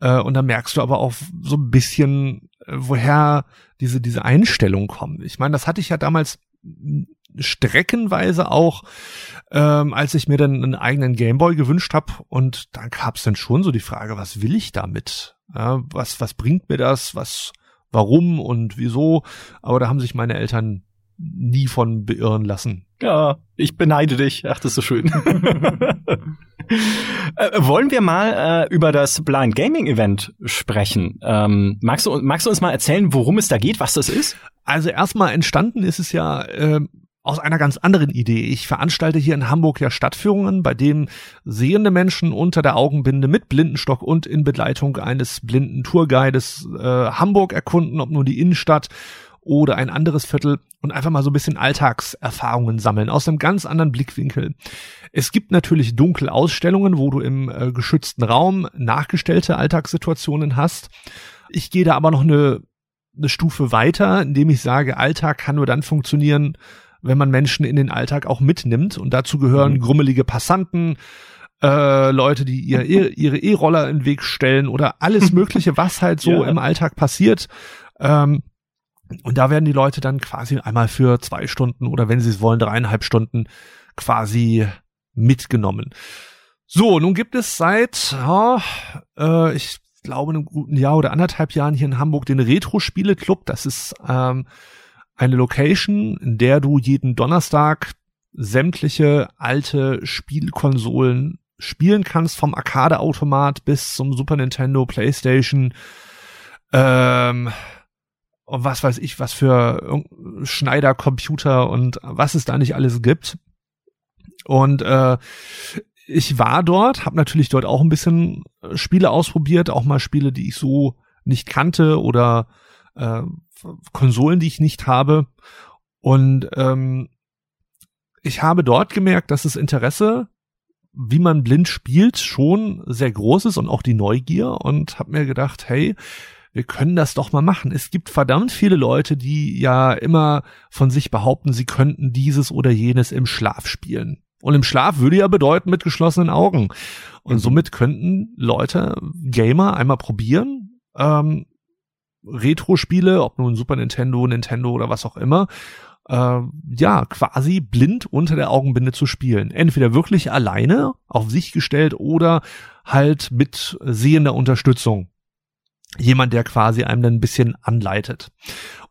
Äh, und da merkst du aber auch so ein bisschen, äh, woher diese, diese Einstellung kommt. Ich meine, das hatte ich ja damals streckenweise auch, ähm, als ich mir dann einen eigenen Gameboy gewünscht habe. Und dann gab es dann schon so die Frage, was will ich damit? Ja, was, was bringt mir das? Was, warum und wieso? Aber da haben sich meine Eltern nie von beirren lassen. Ja, ich beneide dich. Ach, das ist so schön. *laughs* äh, wollen wir mal äh, über das Blind Gaming Event sprechen? Ähm, magst, du, magst du uns mal erzählen, worum es da geht, was das ist? Also erstmal entstanden ist es ja äh, aus einer ganz anderen Idee. Ich veranstalte hier in Hamburg ja Stadtführungen, bei denen sehende Menschen unter der Augenbinde mit Blindenstock und in Begleitung eines blinden Tourguides äh, Hamburg erkunden, ob nur die Innenstadt oder ein anderes Viertel und einfach mal so ein bisschen Alltagserfahrungen sammeln aus einem ganz anderen Blickwinkel. Es gibt natürlich dunkle Ausstellungen, wo du im äh, geschützten Raum nachgestellte Alltagssituationen hast. Ich gehe da aber noch eine, eine Stufe weiter, indem ich sage, Alltag kann nur dann funktionieren, wenn man Menschen in den Alltag auch mitnimmt. Und dazu gehören mhm. grummelige Passanten, äh, Leute, die ihr, ihre E-Roller in den Weg stellen oder alles *laughs* Mögliche, was halt so ja. im Alltag passiert. Ähm, und da werden die Leute dann quasi einmal für zwei Stunden oder wenn sie es wollen, dreieinhalb Stunden quasi mitgenommen. So, nun gibt es seit, ja, äh, ich glaube, einem guten Jahr oder anderthalb Jahren hier in Hamburg den Retro-Spiele-Club. Das ist ähm, eine Location, in der du jeden Donnerstag sämtliche alte Spielkonsolen spielen kannst, vom Arcade-Automat bis zum Super Nintendo, Playstation, ähm, und was weiß ich, was für Schneider-Computer und was es da nicht alles gibt. Und äh, ich war dort, habe natürlich dort auch ein bisschen Spiele ausprobiert, auch mal Spiele, die ich so nicht kannte oder äh, Konsolen, die ich nicht habe. Und ähm, ich habe dort gemerkt, dass das Interesse, wie man blind spielt, schon sehr groß ist und auch die Neugier und habe mir gedacht, hey, wir können das doch mal machen. Es gibt verdammt viele Leute, die ja immer von sich behaupten, sie könnten dieses oder jenes im Schlaf spielen. Und im Schlaf würde ja bedeuten mit geschlossenen Augen. Und mhm. somit könnten Leute, Gamer, einmal probieren, ähm, Retro-Spiele, ob nun Super Nintendo, Nintendo oder was auch immer, äh, ja, quasi blind unter der Augenbinde zu spielen. Entweder wirklich alleine, auf sich gestellt oder halt mit sehender Unterstützung. Jemand, der quasi einem dann ein bisschen anleitet.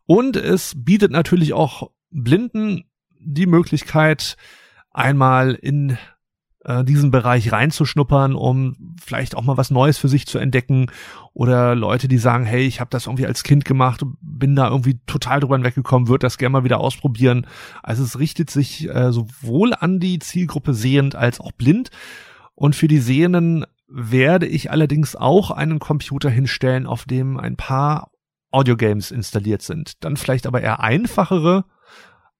Und es bietet natürlich auch Blinden die Möglichkeit, einmal in äh, diesen Bereich reinzuschnuppern, um vielleicht auch mal was Neues für sich zu entdecken oder Leute, die sagen, hey, ich habe das irgendwie als Kind gemacht, bin da irgendwie total drüber weggekommen, würde das gerne mal wieder ausprobieren. Also es richtet sich äh, sowohl an die Zielgruppe sehend als auch blind und für die Sehenden werde ich allerdings auch einen Computer hinstellen, auf dem ein paar Audiogames installiert sind. Dann vielleicht aber eher einfachere,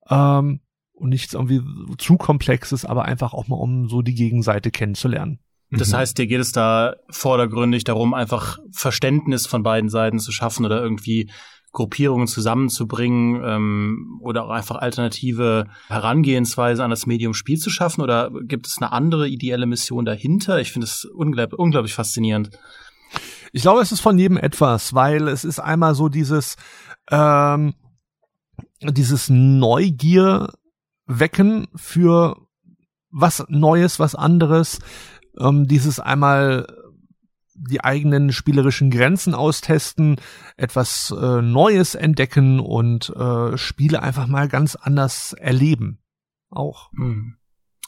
ähm, und nichts irgendwie zu komplexes, aber einfach auch mal, um so die Gegenseite kennenzulernen. Das mhm. heißt, dir geht es da vordergründig darum, einfach Verständnis von beiden Seiten zu schaffen oder irgendwie Gruppierungen zusammenzubringen ähm, oder auch einfach alternative Herangehensweise an das Medium Spiel zu schaffen? Oder gibt es eine andere ideelle Mission dahinter? Ich finde es unglaublich, unglaublich faszinierend. Ich glaube, es ist von jedem etwas, weil es ist einmal so dieses ähm, dieses Neugier wecken für was Neues, was anderes. Ähm, dieses einmal die eigenen spielerischen Grenzen austesten, etwas äh, Neues entdecken und äh, Spiele einfach mal ganz anders erleben. Auch. Mhm.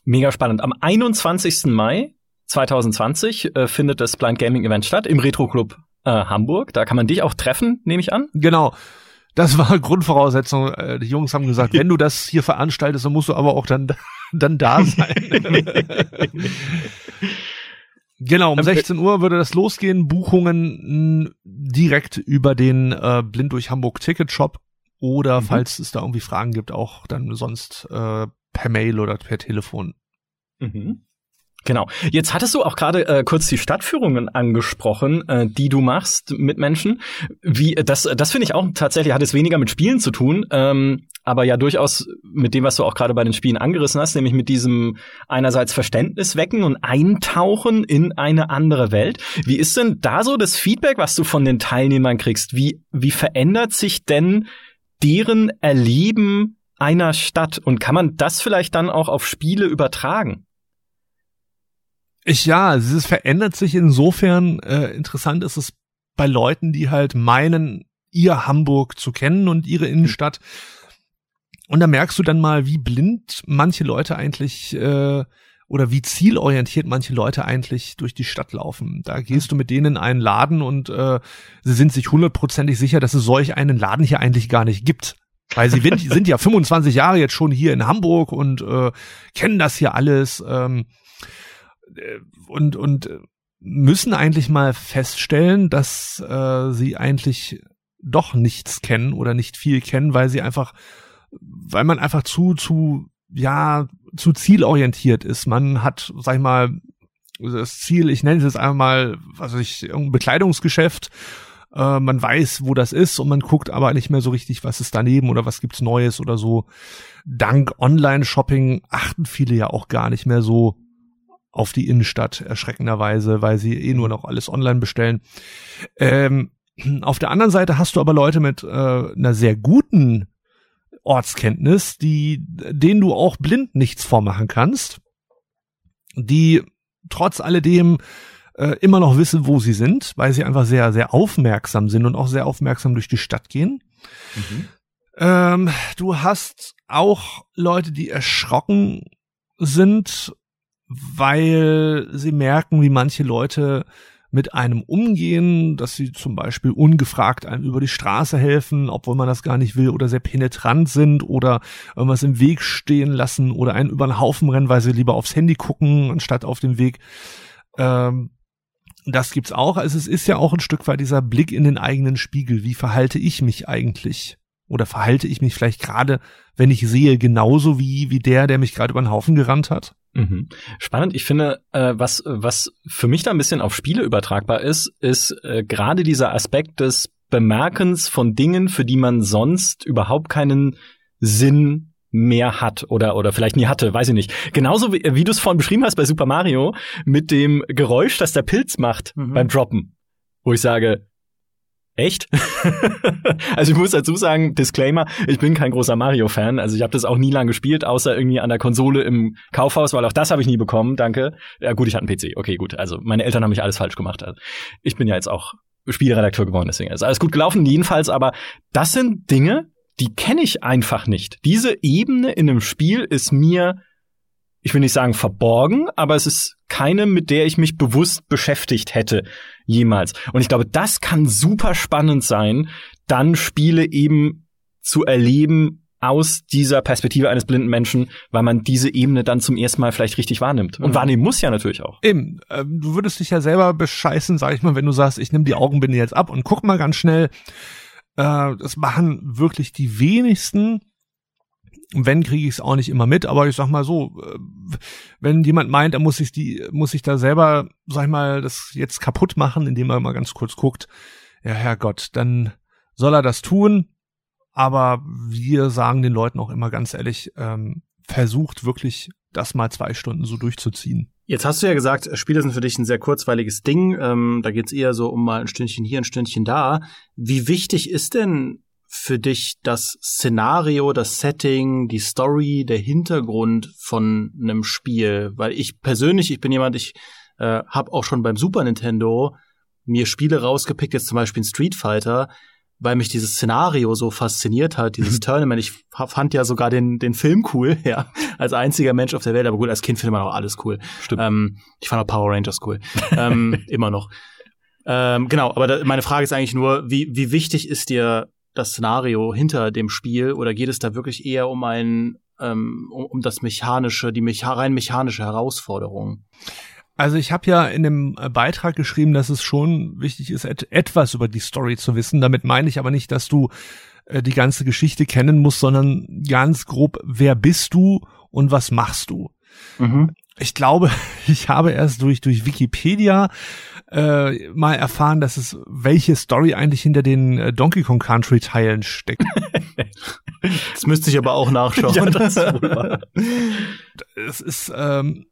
Mega spannend. Am 21. Mai 2020 äh, findet das Blind Gaming Event statt im Retro Club äh, Hamburg. Da kann man dich auch treffen, nehme ich an. Genau. Das war *laughs* Grundvoraussetzung. Äh, die Jungs haben gesagt, *laughs* wenn du das hier veranstaltest, dann musst du aber auch dann, *laughs* dann da sein. Genau, um 16 Uhr würde das losgehen. Buchungen direkt über den äh, Blind durch Hamburg Ticket Shop oder mhm. falls es da irgendwie Fragen gibt, auch dann sonst äh, per Mail oder per Telefon. Mhm. Genau. Jetzt hattest du auch gerade äh, kurz die Stadtführungen angesprochen, äh, die du machst mit Menschen. Wie das, das finde ich auch tatsächlich hat es weniger mit Spielen zu tun, ähm, aber ja durchaus mit dem, was du auch gerade bei den Spielen angerissen hast, nämlich mit diesem einerseits Verständnis wecken und Eintauchen in eine andere Welt. Wie ist denn da so das Feedback, was du von den Teilnehmern kriegst? Wie wie verändert sich denn deren Erleben einer Stadt und kann man das vielleicht dann auch auf Spiele übertragen? Ich, ja, es verändert sich insofern. Äh, interessant ist es bei Leuten, die halt meinen, ihr Hamburg zu kennen und ihre Innenstadt. Und da merkst du dann mal, wie blind manche Leute eigentlich äh, oder wie zielorientiert manche Leute eigentlich durch die Stadt laufen. Da gehst du mit denen in einen Laden und äh, sie sind sich hundertprozentig sicher, dass es solch einen Laden hier eigentlich gar nicht gibt. Weil sie *laughs* sind ja 25 Jahre jetzt schon hier in Hamburg und äh, kennen das hier alles ähm, äh, und, und müssen eigentlich mal feststellen, dass äh, sie eigentlich doch nichts kennen oder nicht viel kennen, weil sie einfach, weil man einfach zu, zu, ja, zu zielorientiert ist. Man hat, sag ich mal, das Ziel, ich nenne es jetzt einfach mal, was weiß ich, irgendein Bekleidungsgeschäft. Äh, man weiß, wo das ist und man guckt aber nicht mehr so richtig, was ist daneben oder was gibt's Neues oder so. Dank Online-Shopping achten viele ja auch gar nicht mehr so auf die Innenstadt, erschreckenderweise, weil sie eh nur noch alles online bestellen. Ähm, auf der anderen Seite hast du aber Leute mit äh, einer sehr guten Ortskenntnis, die, denen du auch blind nichts vormachen kannst, die trotz alledem äh, immer noch wissen, wo sie sind, weil sie einfach sehr, sehr aufmerksam sind und auch sehr aufmerksam durch die Stadt gehen. Mhm. Ähm, du hast auch Leute, die erschrocken sind, weil sie merken, wie manche Leute mit einem umgehen, dass sie zum Beispiel ungefragt einem über die Straße helfen, obwohl man das gar nicht will, oder sehr penetrant sind oder irgendwas im Weg stehen lassen oder einen über den Haufen rennen, weil sie lieber aufs Handy gucken, anstatt auf dem Weg. Ähm, das gibt's auch. Also es ist ja auch ein Stück weit dieser Blick in den eigenen Spiegel. Wie verhalte ich mich eigentlich? Oder verhalte ich mich vielleicht gerade, wenn ich sehe, genauso wie, wie der, der mich gerade über den Haufen gerannt hat? Mhm. Spannend. Ich finde, äh, was, was für mich da ein bisschen auf Spiele übertragbar ist, ist äh, gerade dieser Aspekt des Bemerkens von Dingen, für die man sonst überhaupt keinen Sinn mehr hat oder oder vielleicht nie hatte, weiß ich nicht. Genauso wie, wie du es vorhin beschrieben hast bei Super Mario mit dem Geräusch, das der Pilz macht mhm. beim Droppen, wo ich sage, Echt? *laughs* also ich muss dazu sagen, Disclaimer, ich bin kein großer Mario-Fan. Also ich habe das auch nie lang gespielt, außer irgendwie an der Konsole im Kaufhaus, weil auch das habe ich nie bekommen, danke. Ja gut, ich hatte einen PC. Okay, gut. Also meine Eltern haben mich alles falsch gemacht. Also ich bin ja jetzt auch Spielredakteur geworden, deswegen ist alles gut gelaufen. Jedenfalls, aber das sind Dinge, die kenne ich einfach nicht. Diese Ebene in einem Spiel ist mir ich will nicht sagen verborgen, aber es ist keine, mit der ich mich bewusst beschäftigt hätte jemals. Und ich glaube, das kann super spannend sein, dann Spiele eben zu erleben aus dieser Perspektive eines blinden Menschen, weil man diese Ebene dann zum ersten Mal vielleicht richtig wahrnimmt. Und mhm. wahrnehmen muss ja natürlich auch. Eben, äh, du würdest dich ja selber bescheißen, sag ich mal, wenn du sagst, ich nehme die Augenbinde jetzt ab und guck mal ganz schnell. Äh, das machen wirklich die wenigsten wenn kriege ich es auch nicht immer mit, aber ich sag mal so, äh, wenn jemand meint, er muss sich die, muss sich da selber, sag ich mal, das jetzt kaputt machen, indem er mal ganz kurz guckt, ja Herrgott, dann soll er das tun. Aber wir sagen den Leuten auch immer ganz ehrlich, ähm, versucht wirklich das mal zwei Stunden so durchzuziehen. Jetzt hast du ja gesagt, Spiele sind für dich ein sehr kurzweiliges Ding. Ähm, da geht's eher so um mal ein Stündchen hier, ein Stündchen da. Wie wichtig ist denn für dich das Szenario, das Setting, die Story, der Hintergrund von einem Spiel? Weil ich persönlich, ich bin jemand, ich äh, habe auch schon beim Super Nintendo mir Spiele rausgepickt, jetzt zum Beispiel Street Fighter, weil mich dieses Szenario so fasziniert hat, dieses Tournament. Ich fand ja sogar den, den Film cool, *laughs* ja, als einziger Mensch auf der Welt, aber gut, als Kind findet man auch alles cool. Stimmt. Ähm, ich fand auch Power Rangers cool. ähm, *laughs* immer noch. Ähm, genau, aber da, meine Frage ist eigentlich nur, wie, wie wichtig ist dir das Szenario hinter dem Spiel oder geht es da wirklich eher um ein ähm, um, um das mechanische, die mecha rein mechanische Herausforderung? Also ich habe ja in dem äh, Beitrag geschrieben, dass es schon wichtig ist, et etwas über die Story zu wissen. Damit meine ich aber nicht, dass du äh, die ganze Geschichte kennen musst, sondern ganz grob, wer bist du und was machst du? Mhm. Ich glaube, *laughs* ich habe erst durch durch Wikipedia äh, mal erfahren, dass es welche Story eigentlich hinter den äh, Donkey Kong Country Teilen steckt. *laughs* das müsste ich aber auch nachschauen. *laughs* ja, das es ist ähm,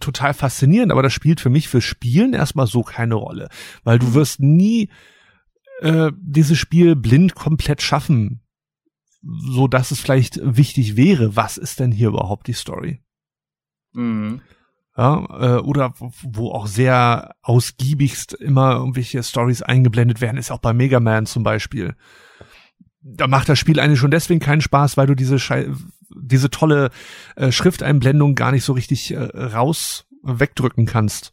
total faszinierend, aber das spielt für mich für Spielen erstmal so keine Rolle, weil du wirst nie äh, dieses Spiel blind komplett schaffen, so dass es vielleicht wichtig wäre, was ist denn hier überhaupt die Story? Mhm ja, äh, oder wo auch sehr ausgiebigst immer irgendwelche Stories eingeblendet werden, ist auch bei Mega Man zum Beispiel. Da macht das Spiel eigentlich schon deswegen keinen Spaß, weil du diese Schei diese tolle äh, Schrifteinblendung gar nicht so richtig äh, raus wegdrücken kannst.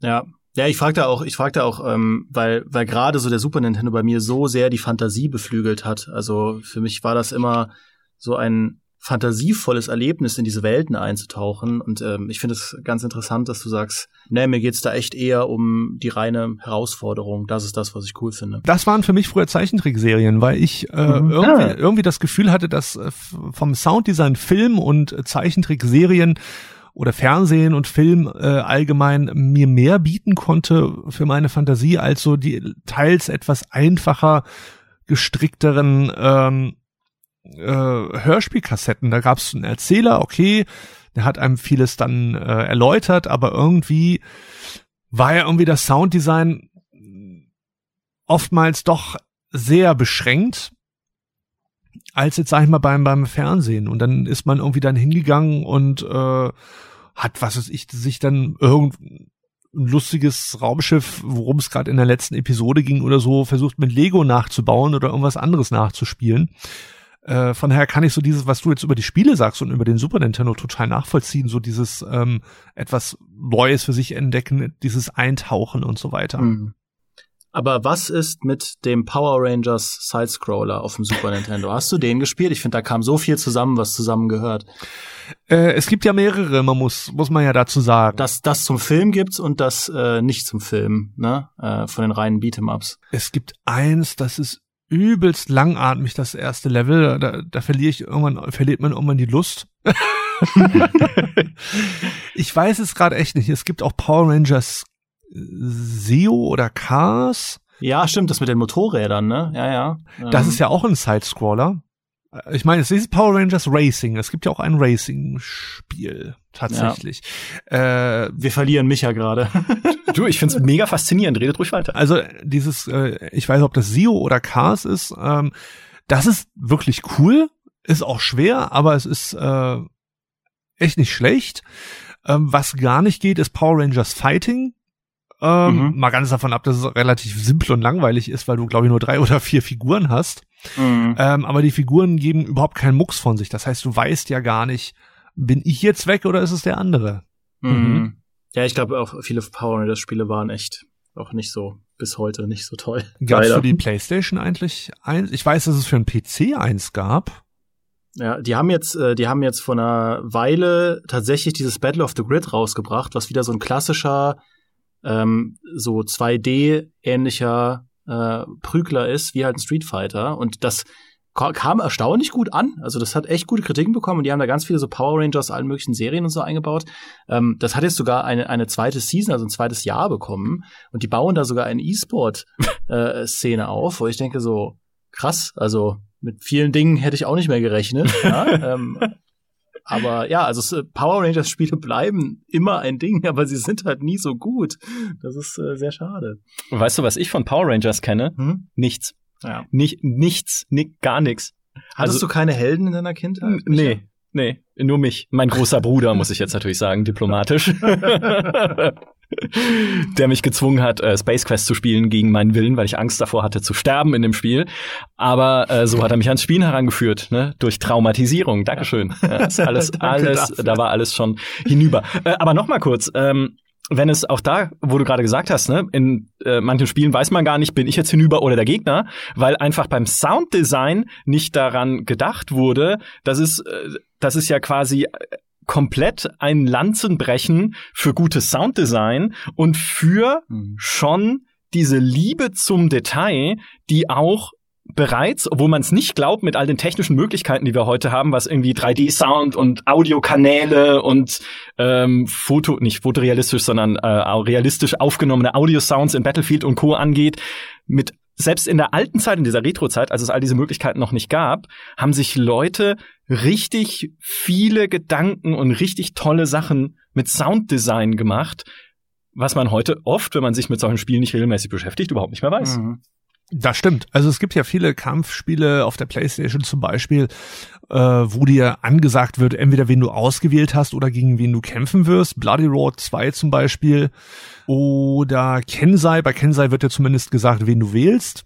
Ja, Ja, ich fragte auch, ich fragte auch, ähm, weil, weil gerade so der Super Nintendo bei mir so sehr die Fantasie beflügelt hat. Also für mich war das immer so ein fantasievolles Erlebnis, in diese Welten einzutauchen. Und ähm, ich finde es ganz interessant, dass du sagst, nee, mir geht's da echt eher um die reine Herausforderung. Das ist das, was ich cool finde. Das waren für mich früher Zeichentrickserien, weil ich äh, mhm. irgendwie, ah. irgendwie das Gefühl hatte, dass äh, vom Sounddesign Film und Zeichentrickserien oder Fernsehen und Film äh, allgemein mir mehr bieten konnte für meine Fantasie als so die teils etwas einfacher gestrickteren ähm, äh, Hörspielkassetten. Da gab es einen Erzähler, okay, der hat einem vieles dann äh, erläutert, aber irgendwie war ja irgendwie das Sounddesign oftmals doch sehr beschränkt als jetzt sag ich mal beim beim Fernsehen und dann ist man irgendwie dann hingegangen und äh, hat was weiß ich sich dann irgendein lustiges Raumschiff, worum es gerade in der letzten Episode ging oder so, versucht mit Lego nachzubauen oder irgendwas anderes nachzuspielen. Äh, von daher kann ich so dieses, was du jetzt über die Spiele sagst und über den Super Nintendo total nachvollziehen, so dieses ähm, etwas Neues für sich entdecken, dieses Eintauchen und so weiter. Mhm. Aber was ist mit dem Power Rangers Sidescroller auf dem Super Nintendo? Hast du den gespielt? Ich finde, da kam so viel zusammen, was zusammengehört. Äh, es gibt ja mehrere, man muss, muss man ja dazu sagen. Das, das zum Film gibt's und das äh, nicht zum Film, ne? Äh, von den reinen Beat'em-Ups. Es gibt eins, das ist übelst langatmig, das erste Level. Da, da verliere ich irgendwann, verliert man irgendwann die Lust. *laughs* ich weiß es gerade echt nicht. Es gibt auch Power Rangers SEO oder Cars. Ja, stimmt, das mit den Motorrädern, ne? Ja, ja. Das ähm. ist ja auch ein Sidescroller. Ich meine, es ist Power Rangers Racing. Es gibt ja auch ein Racing-Spiel tatsächlich. Ja. Äh, Wir verlieren mich ja gerade. *laughs* du, ich find's mega faszinierend. Redet ruhig weiter. Also dieses, äh, ich weiß, ob das Zio oder Cars ist. Ähm, das ist wirklich cool. Ist auch schwer, aber es ist äh, echt nicht schlecht. Ähm, was gar nicht geht, ist Power Rangers Fighting. Ähm, mhm. Mal ganz davon ab, dass es relativ simpel und langweilig ist, weil du, glaube ich, nur drei *laughs* oder vier Figuren hast. Mhm. Ähm, aber die Figuren geben überhaupt keinen Mucks von sich. Das heißt, du weißt ja gar nicht, bin ich jetzt weg oder ist es der andere? Mhm. mhm. Ja, ich glaube auch viele Power Rangers Spiele waren echt auch nicht so bis heute nicht so toll. Gab es für die PlayStation eigentlich eins? Ich weiß, dass es für einen PC eins gab. Ja, die haben jetzt, äh, die haben jetzt vor einer Weile tatsächlich dieses Battle of the Grid rausgebracht, was wieder so ein klassischer, ähm, so 2D-ähnlicher äh, Prügler ist, wie halt ein Street Fighter. Und das kam erstaunlich gut an. Also das hat echt gute Kritiken bekommen und die haben da ganz viele so Power Rangers, allen möglichen Serien und so eingebaut. Ähm, das hat jetzt sogar eine, eine zweite Season, also ein zweites Jahr bekommen und die bauen da sogar eine E-Sport-Szene *laughs* äh, auf, wo ich denke so, krass, also mit vielen Dingen hätte ich auch nicht mehr gerechnet. ja, *laughs* ähm, aber ja, also Power Rangers Spiele bleiben immer ein Ding, *laughs* aber sie sind halt nie so gut. Das ist äh, sehr schade. Weißt du, was ich von Power Rangers kenne? Hm? Nichts. Ja. Nicht, nichts, nicht, gar nichts. Hattest also, du keine Helden in deiner Kindheit? Nee, nee, nur mich. Mein großer Bruder, muss ich jetzt natürlich sagen, diplomatisch. *laughs* *laughs* *laughs* der mich gezwungen hat, äh, Space Quest zu spielen gegen meinen Willen, weil ich Angst davor hatte zu sterben in dem Spiel. Aber äh, so hat er mich ans Spielen herangeführt, ne? durch Traumatisierung. Dankeschön. Ja, ist alles, *laughs* alles, da war alles schon hinüber. Äh, aber noch mal kurz. Ähm, wenn es auch da, wo du gerade gesagt hast, ne, in äh, manchen Spielen weiß man gar nicht, bin ich jetzt hinüber oder der Gegner, weil einfach beim Sounddesign nicht daran gedacht wurde, dass es, äh, das ist ja quasi komplett ein Lanzenbrechen für gutes Sounddesign und für mhm. schon diese Liebe zum Detail, die auch bereits, obwohl man es nicht glaubt, mit all den technischen Möglichkeiten, die wir heute haben, was irgendwie 3D-Sound und Audiokanäle und ähm, Foto, nicht fotorealistisch, sondern äh, realistisch aufgenommene Audio-Sounds in Battlefield und Co. angeht, mit selbst in der alten Zeit, in dieser Retro-Zeit, als es all diese Möglichkeiten noch nicht gab, haben sich Leute richtig viele Gedanken und richtig tolle Sachen mit Sounddesign gemacht, was man heute oft, wenn man sich mit solchen Spielen nicht regelmäßig beschäftigt, überhaupt nicht mehr weiß. Mhm. Das stimmt. Also es gibt ja viele Kampfspiele auf der PlayStation zum Beispiel, äh, wo dir angesagt wird, entweder wen du ausgewählt hast oder gegen wen du kämpfen wirst. Bloody Roar 2 zum Beispiel. Oder Kensai. Bei Kensai wird ja zumindest gesagt, wen du wählst.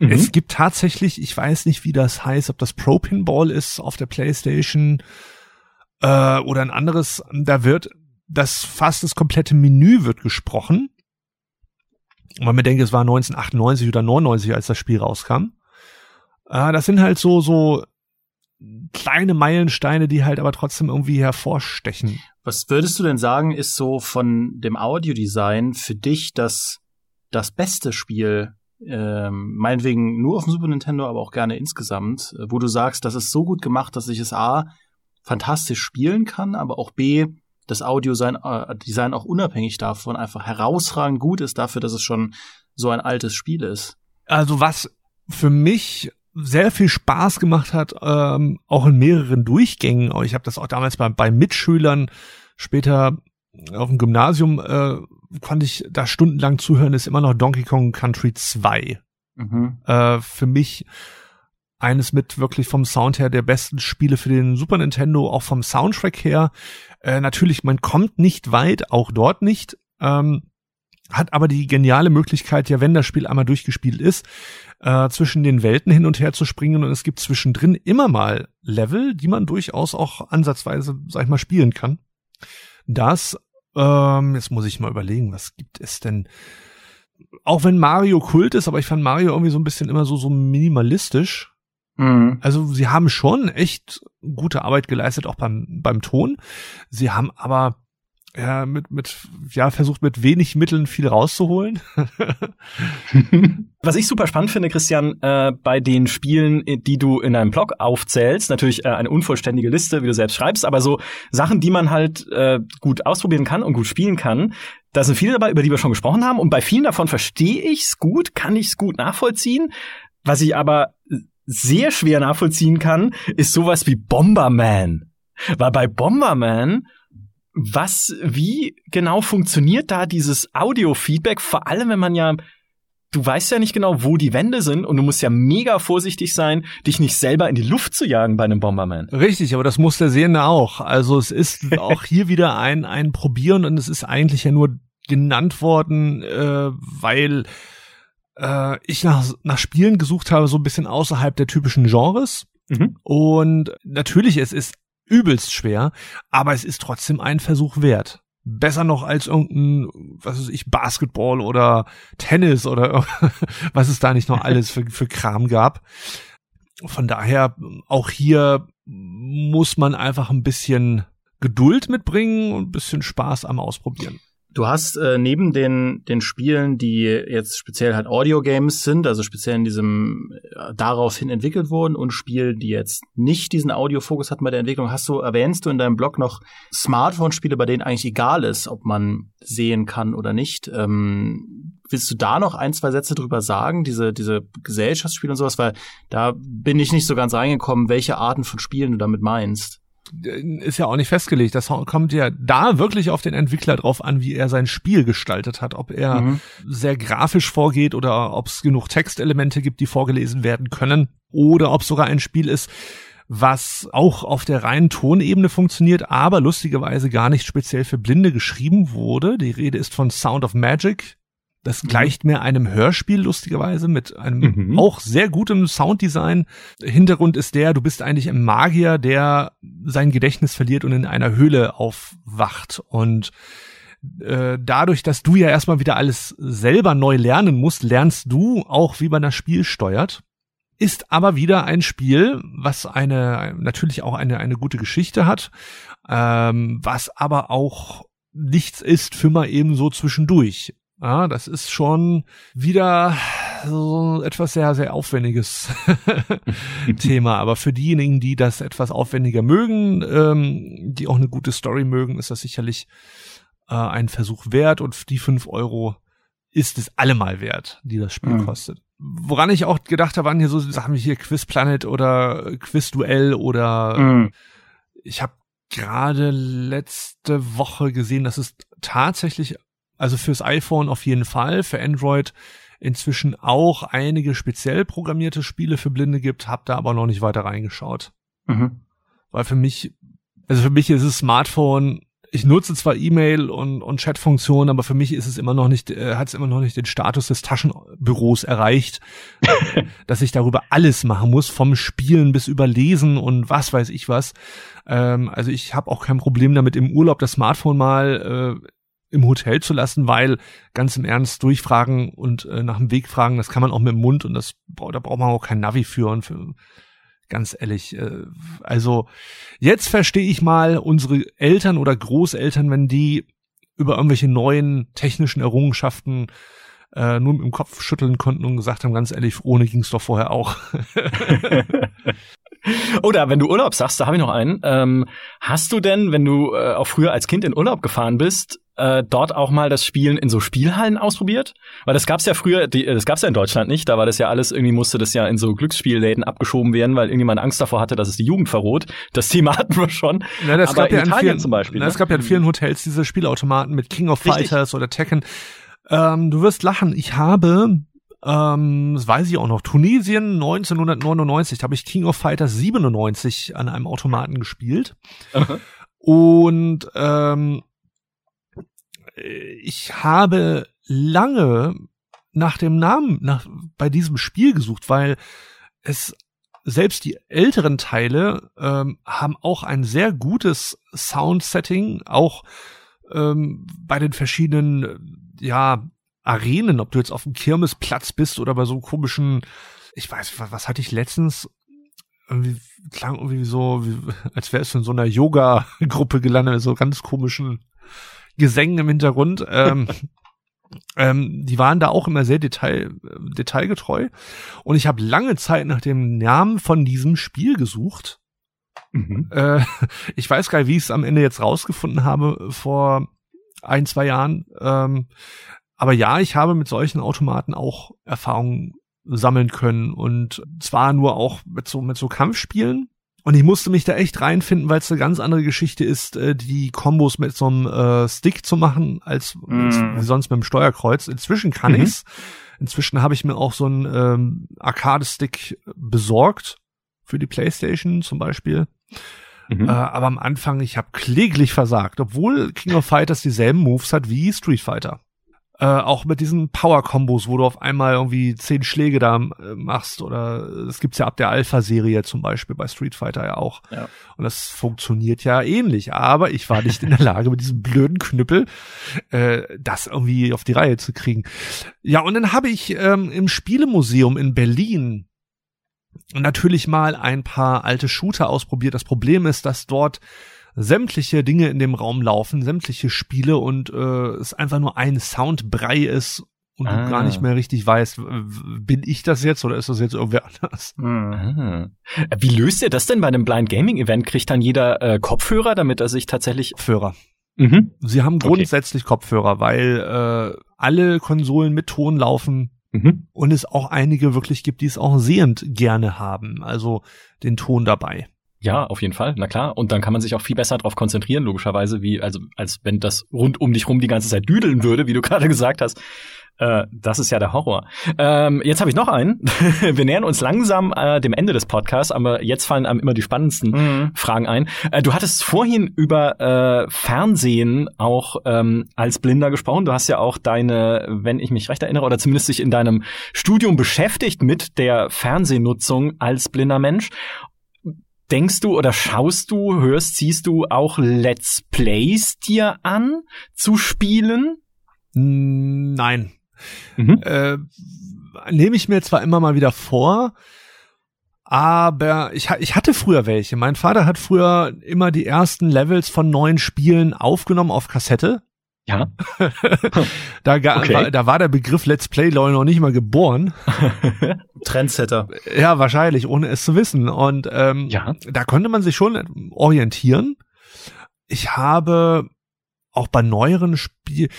Mhm. Es gibt tatsächlich, ich weiß nicht, wie das heißt, ob das Pro Pinball ist auf der PlayStation äh, oder ein anderes. Da wird das fast das komplette Menü wird gesprochen man bedenkt, es war 1998 oder 99, als das Spiel rauskam. Äh, das sind halt so, so kleine Meilensteine, die halt aber trotzdem irgendwie hervorstechen. Was würdest du denn sagen, ist so von dem Audiodesign für dich das, das beste Spiel, ähm, meinetwegen nur auf dem Super Nintendo, aber auch gerne insgesamt, äh, wo du sagst, das ist so gut gemacht, dass ich es A, fantastisch spielen kann, aber auch B, das Audiodesign äh, auch unabhängig davon einfach herausragend gut ist dafür, dass es schon so ein altes Spiel ist. Also was für mich sehr viel Spaß gemacht hat, ähm, auch in mehreren Durchgängen. Ich habe das auch damals bei, bei Mitschülern, später auf dem Gymnasium äh, konnte ich da stundenlang zuhören, ist immer noch Donkey Kong Country 2. Mhm. Äh, für mich eines mit wirklich vom Sound her der besten Spiele für den Super Nintendo, auch vom Soundtrack her. Äh, natürlich, man kommt nicht weit, auch dort nicht. Ähm, hat aber die geniale Möglichkeit, ja, wenn das Spiel einmal durchgespielt ist, äh, zwischen den Welten hin und her zu springen und es gibt zwischendrin immer mal Level, die man durchaus auch ansatzweise, sag ich mal, spielen kann. Das, ähm, jetzt muss ich mal überlegen, was gibt es denn? Auch wenn Mario Kult ist, aber ich fand Mario irgendwie so ein bisschen immer so, so minimalistisch. Mhm. Also sie haben schon echt gute Arbeit geleistet, auch beim, beim Ton. Sie haben aber ja, mit, mit, ja, versucht mit wenig Mitteln viel rauszuholen. *laughs* Was ich super spannend finde, Christian, äh, bei den Spielen, die du in deinem Blog aufzählst, natürlich äh, eine unvollständige Liste, wie du selbst schreibst, aber so Sachen, die man halt äh, gut ausprobieren kann und gut spielen kann, da sind viele dabei, über die wir schon gesprochen haben, und bei vielen davon verstehe ich's gut, kann ich's gut nachvollziehen. Was ich aber sehr schwer nachvollziehen kann, ist sowas wie Bomberman. Weil bei Bomberman was, wie genau funktioniert da dieses Audio-Feedback? Vor allem, wenn man ja, du weißt ja nicht genau, wo die Wände sind und du musst ja mega vorsichtig sein, dich nicht selber in die Luft zu jagen bei einem Bomberman. Richtig, aber das muss der Sehende auch. Also es ist *laughs* auch hier wieder ein, ein Probieren und es ist eigentlich ja nur genannt worden, äh, weil äh, ich nach, nach Spielen gesucht habe, so ein bisschen außerhalb der typischen Genres. Mhm. Und natürlich, es ist übelst schwer, aber es ist trotzdem ein Versuch wert. Besser noch als irgendein, was weiß ich, Basketball oder Tennis oder *laughs* was es da nicht noch *laughs* alles für, für Kram gab. Von daher, auch hier muss man einfach ein bisschen Geduld mitbringen und ein bisschen Spaß am Ausprobieren. Du hast äh, neben den, den Spielen, die jetzt speziell halt Audio-Games sind, also speziell in diesem äh, daraufhin entwickelt wurden und Spielen, die jetzt nicht diesen Audio-Fokus hatten bei der Entwicklung, hast du, erwähnst du in deinem Blog noch Smartphone-Spiele, bei denen eigentlich egal ist, ob man sehen kann oder nicht. Ähm, willst du da noch ein, zwei Sätze drüber sagen, diese, diese Gesellschaftsspiele und sowas? Weil da bin ich nicht so ganz reingekommen, welche Arten von Spielen du damit meinst ist ja auch nicht festgelegt. Das kommt ja da wirklich auf den Entwickler drauf an, wie er sein Spiel gestaltet hat. Ob er mhm. sehr grafisch vorgeht oder ob es genug Textelemente gibt, die vorgelesen werden können. Oder ob sogar ein Spiel ist, was auch auf der reinen Tonebene funktioniert, aber lustigerweise gar nicht speziell für Blinde geschrieben wurde. Die Rede ist von Sound of Magic, das mhm. gleicht mir einem Hörspiel lustigerweise mit einem mhm. auch sehr gutem Sounddesign. Hintergrund ist der, du bist eigentlich ein Magier, der sein Gedächtnis verliert und in einer Höhle aufwacht. Und äh, dadurch, dass du ja erstmal wieder alles selber neu lernen musst, lernst du auch, wie man das Spiel steuert. Ist aber wieder ein Spiel, was eine natürlich auch eine eine gute Geschichte hat, ähm, was aber auch nichts ist für mal eben so zwischendurch. Ja, das ist schon wieder so etwas sehr, sehr aufwendiges *laughs* Thema. Aber für diejenigen, die das etwas aufwendiger mögen, ähm, die auch eine gute Story mögen, ist das sicherlich äh, ein Versuch wert. Und die fünf Euro ist es allemal wert, die das Spiel mhm. kostet. Woran ich auch gedacht habe, waren hier so Sachen wie hier Quiz Planet oder Quiz Duell oder mhm. ich habe gerade letzte Woche gesehen, dass es tatsächlich also fürs iPhone auf jeden Fall, für Android inzwischen auch einige speziell programmierte Spiele für Blinde gibt, hab da aber noch nicht weiter reingeschaut. Mhm. Weil für mich, also für mich ist es Smartphone, ich nutze zwar E-Mail und, und Chat-Funktionen, aber für mich ist es immer noch nicht, äh, hat es immer noch nicht den Status des Taschenbüros erreicht, *laughs* dass ich darüber alles machen muss, vom Spielen bis überlesen und was weiß ich was. Ähm, also ich habe auch kein Problem damit, im Urlaub das Smartphone mal äh, im Hotel zu lassen, weil ganz im Ernst durchfragen und äh, nach dem Weg fragen, das kann man auch mit dem Mund und das da braucht man auch kein Navi für und für, ganz ehrlich, äh, also jetzt verstehe ich mal unsere Eltern oder Großeltern, wenn die über irgendwelche neuen technischen Errungenschaften äh, nur mit dem Kopf schütteln konnten und gesagt haben, ganz ehrlich, ohne ging's doch vorher auch. *laughs* Oder wenn du Urlaub sagst, da habe ich noch einen. Ähm, hast du denn, wenn du äh, auch früher als Kind in Urlaub gefahren bist, äh, dort auch mal das Spielen in so Spielhallen ausprobiert? Weil das gab's ja früher, die, das gab's ja in Deutschland nicht. Da war das ja alles irgendwie musste das ja in so Glücksspielläden abgeschoben werden, weil irgendjemand Angst davor hatte, dass es die Jugend verroht. Das Thema *laughs* hatten wir schon. Na, das Aber gab ja in in Italien vielen, zum Beispiel. Na, ne? es gab ja in vielen Hotels diese Spielautomaten mit King of Richtig. Fighters oder Tekken. Ähm, du wirst lachen. Ich habe, ähm, das weiß ich auch noch, Tunesien 1999, da habe ich King of Fighters 97 an einem Automaten gespielt. Aha. Und ähm, ich habe lange nach dem Namen nach, bei diesem Spiel gesucht, weil es selbst die älteren Teile ähm, haben auch ein sehr gutes Soundsetting, auch ähm, bei den verschiedenen äh, ja Arenen, ob du jetzt auf dem Kirmesplatz bist oder bei so komischen, ich weiß, was, was hatte ich letztens? Irgendwie klang irgendwie so, wie, *laughs* als wäre es in so einer Yoga-Gruppe gelandet, so ganz komischen Gesängen im Hintergrund. Ähm, *laughs* ähm, die waren da auch immer sehr detail, äh, detailgetreu. Und ich habe lange Zeit nach dem Namen von diesem Spiel gesucht. Mhm. Äh, *laughs* ich weiß gar nicht, wie ich es am Ende jetzt rausgefunden habe vor ein, zwei Jahren. Ähm, aber ja, ich habe mit solchen Automaten auch Erfahrungen sammeln können und zwar nur auch mit so, mit so Kampfspielen. Und ich musste mich da echt reinfinden, weil es eine ganz andere Geschichte ist, äh, die Kombos mit so einem äh, Stick zu machen, als Mm. wie sonst mit dem Steuerkreuz. Inzwischen kann Mhm. ich's. Inzwischen habe ich mir auch so einen ähm, Arcade-Stick besorgt für die PlayStation zum Beispiel. Mhm. Äh, aber am Anfang, ich habe kläglich versagt, obwohl King of Fighters dieselben Moves hat wie Street Fighter. Äh, auch mit diesen Power-Kombos, wo du auf einmal irgendwie zehn Schläge da äh, machst oder es gibt's ja ab der Alpha-Serie zum Beispiel bei Street Fighter ja auch. Ja. Und das funktioniert ja ähnlich. Aber ich war nicht in der Lage, mit diesem blöden Knüppel äh, das irgendwie auf die Reihe zu kriegen. Ja, und dann habe ich ähm, im Spielemuseum in Berlin natürlich mal ein paar alte Shooter ausprobiert. Das Problem ist, dass dort sämtliche Dinge in dem Raum laufen, sämtliche Spiele und äh, es einfach nur ein Soundbrei ist und Ah. du gar nicht mehr richtig weißt, bin ich das jetzt oder ist das jetzt irgendwer anders? Hm. Ah. Wie löst ihr das denn bei einem Blind Gaming Event? Kriegt dann jeder äh, Kopfhörer, damit er sich tatsächlich. Kopfhörer. Mhm. Sie haben Okay. grundsätzlich Kopfhörer, weil äh, alle Konsolen mit Ton laufen Mhm. und es auch einige wirklich gibt, die es auch sehend gerne haben, also den Ton dabei. Ja, auf jeden Fall, na klar. Und dann kann man sich auch viel besser darauf konzentrieren, logischerweise, wie, also als wenn das rund um dich rum die ganze Zeit düdeln würde, wie du *laughs* gerade gesagt hast. Äh, das ist ja der Horror. Ähm, jetzt habe ich noch einen. *laughs* Wir nähern uns langsam äh, dem Ende des Podcasts, aber jetzt fallen einem immer die spannendsten Mhm. Fragen ein. Äh, du hattest vorhin über äh, Fernsehen auch ähm, als Blinder gesprochen. Du hast ja auch deine, wenn ich mich recht erinnere, oder zumindest dich in deinem Studium beschäftigt mit der Fernsehnutzung als blinder Mensch. Denkst du oder schaust du, hörst, siehst du auch Let's Plays dir an zu spielen? Nein. Mhm. Äh, nehme ich mir zwar immer mal wieder vor, aber ich, ich hatte früher welche. Mein Vater hat früher immer die ersten Levels von neuen Spielen aufgenommen auf Kassette. Ja. *laughs* Da, ga, Okay. war, da war der Begriff Let's Play Leute noch nicht mal geboren. *laughs* Trendsetter. Ja, wahrscheinlich, ohne es zu wissen. Und ähm, Ja. da konnte man sich schon orientieren. Ich habe auch bei neueren Spielen.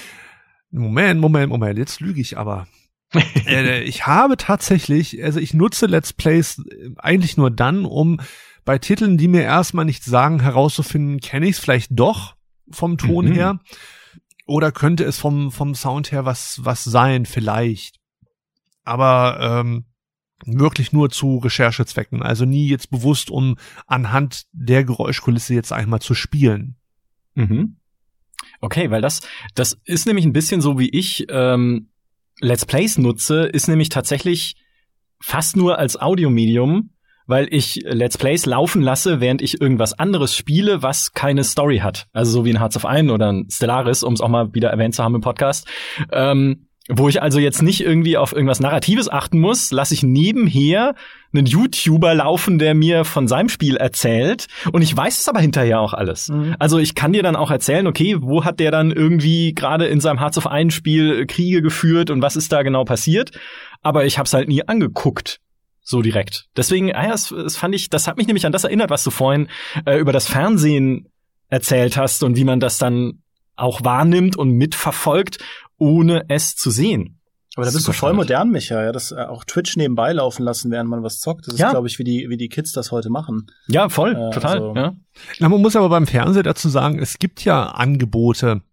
Moment, Moment, Moment, jetzt lüge ich aber. *laughs* äh, ich habe tatsächlich, also ich nutze Let's Plays äh, eigentlich nur dann, um bei Titeln, die mir erstmal nichts sagen, herauszufinden, kenne ich es vielleicht doch vom Ton Mhm. her oder könnte es vom vom Sound her was was sein vielleicht. Aber ähm, wirklich nur zu Recherchezwecken, also nie jetzt bewusst, um anhand der Geräuschkulisse jetzt einmal zu spielen. Mhm. Okay, weil das, das ist nämlich ein bisschen so, wie ich ähm, Let's Plays nutze, ist nämlich tatsächlich fast nur als Audiomedium, weil ich Let's Plays laufen lasse, während ich irgendwas anderes spiele, was keine Story hat. Also so wie ein Hearts of Iron oder ein Stellaris, um es auch mal wieder erwähnt zu haben im Podcast. Ähm, wo ich also jetzt nicht irgendwie auf irgendwas Narratives achten muss, lasse ich nebenher einen YouTuber laufen, der mir von seinem Spiel erzählt. Und ich weiß es aber hinterher auch alles. Mhm. Also ich kann dir dann auch erzählen, okay, wo hat der dann irgendwie gerade in seinem Hearts of Iron Spiel Kriege geführt und was ist da genau passiert. Aber ich habe es halt nie angeguckt so direkt. Deswegen, ah ja, das, das fand ich, das hat mich nämlich an das erinnert, was du vorhin äh, über das Fernsehen erzählt hast und wie man das dann auch wahrnimmt und mitverfolgt, ohne es zu sehen. Aber da bist du voll modern, Micha, ja, das äh, auch Twitch nebenbei laufen lassen, während man was zockt. Das ist, ja. glaube ich, wie die, wie die Kids das heute machen. Ja, voll, äh, total. Also ja. Na, man muss aber beim Fernsehen dazu sagen, es gibt ja Angebote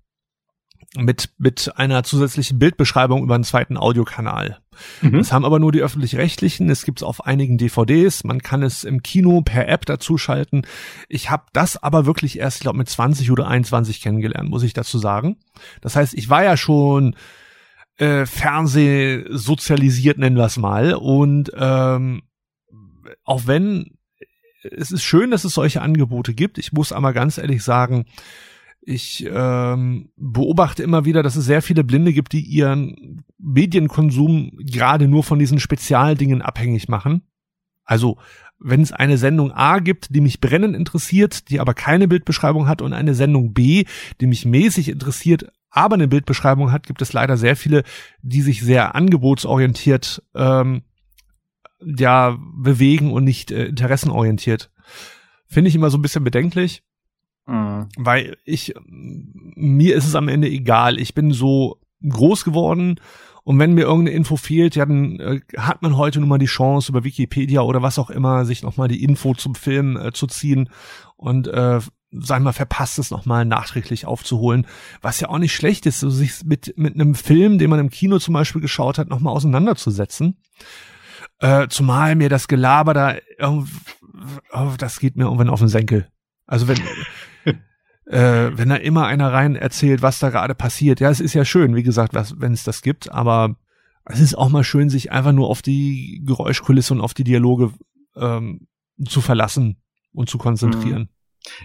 mit, mit einer zusätzlichen Bildbeschreibung über einen zweiten Audiokanal. Mhm. Das haben aber nur die öffentlich-rechtlichen. Es gibt es auf einigen DVDs. Man kann es im Kino per App dazuschalten. Ich habe das aber wirklich erst, ich glaube, mit 20 oder 21 kennengelernt, muss ich dazu sagen. Das heißt, ich war ja schon äh, Fernsehsozialisiert, nennen wir es mal. Und ähm, auch wenn es ist schön, dass es solche Angebote gibt. Ich muss aber ganz ehrlich sagen, ich ähm, beobachte immer wieder, dass es sehr viele Blinde gibt, die ihren Medienkonsum gerade nur von diesen Spezialdingen abhängig machen. Also wenn es eine Sendung A gibt, die mich brennend interessiert, die aber keine Bildbeschreibung hat und eine Sendung B, die mich mäßig interessiert, aber eine Bildbeschreibung hat, gibt es leider sehr viele, die sich sehr angebotsorientiert ähm, ja bewegen und nicht äh, interessenorientiert. Finde ich immer so ein bisschen bedenklich. Mhm. Weil ich, mir ist es am Ende egal. Ich bin so groß geworden und wenn mir irgendeine Info fehlt, ja, dann äh, hat man heute nun mal die Chance, über Wikipedia oder was auch immer, sich nochmal die Info zum Film äh, zu ziehen und, äh, sag mal, verpasst es nochmal nachträglich aufzuholen. Was ja auch nicht schlecht ist, so sich mit, mit einem Film, den man im Kino zum Beispiel geschaut hat, nochmal auseinanderzusetzen. Äh, zumal mir das Gelaber da, oh, das geht mir irgendwann auf den Senkel. Also wenn, *laughs* äh, wenn da immer einer rein erzählt, was da gerade passiert. Ja, es ist ja schön, wie gesagt, wenn es das gibt, aber es ist auch mal schön, sich einfach nur auf die Geräuschkulisse und auf die Dialoge ähm, zu verlassen und zu konzentrieren. Mhm.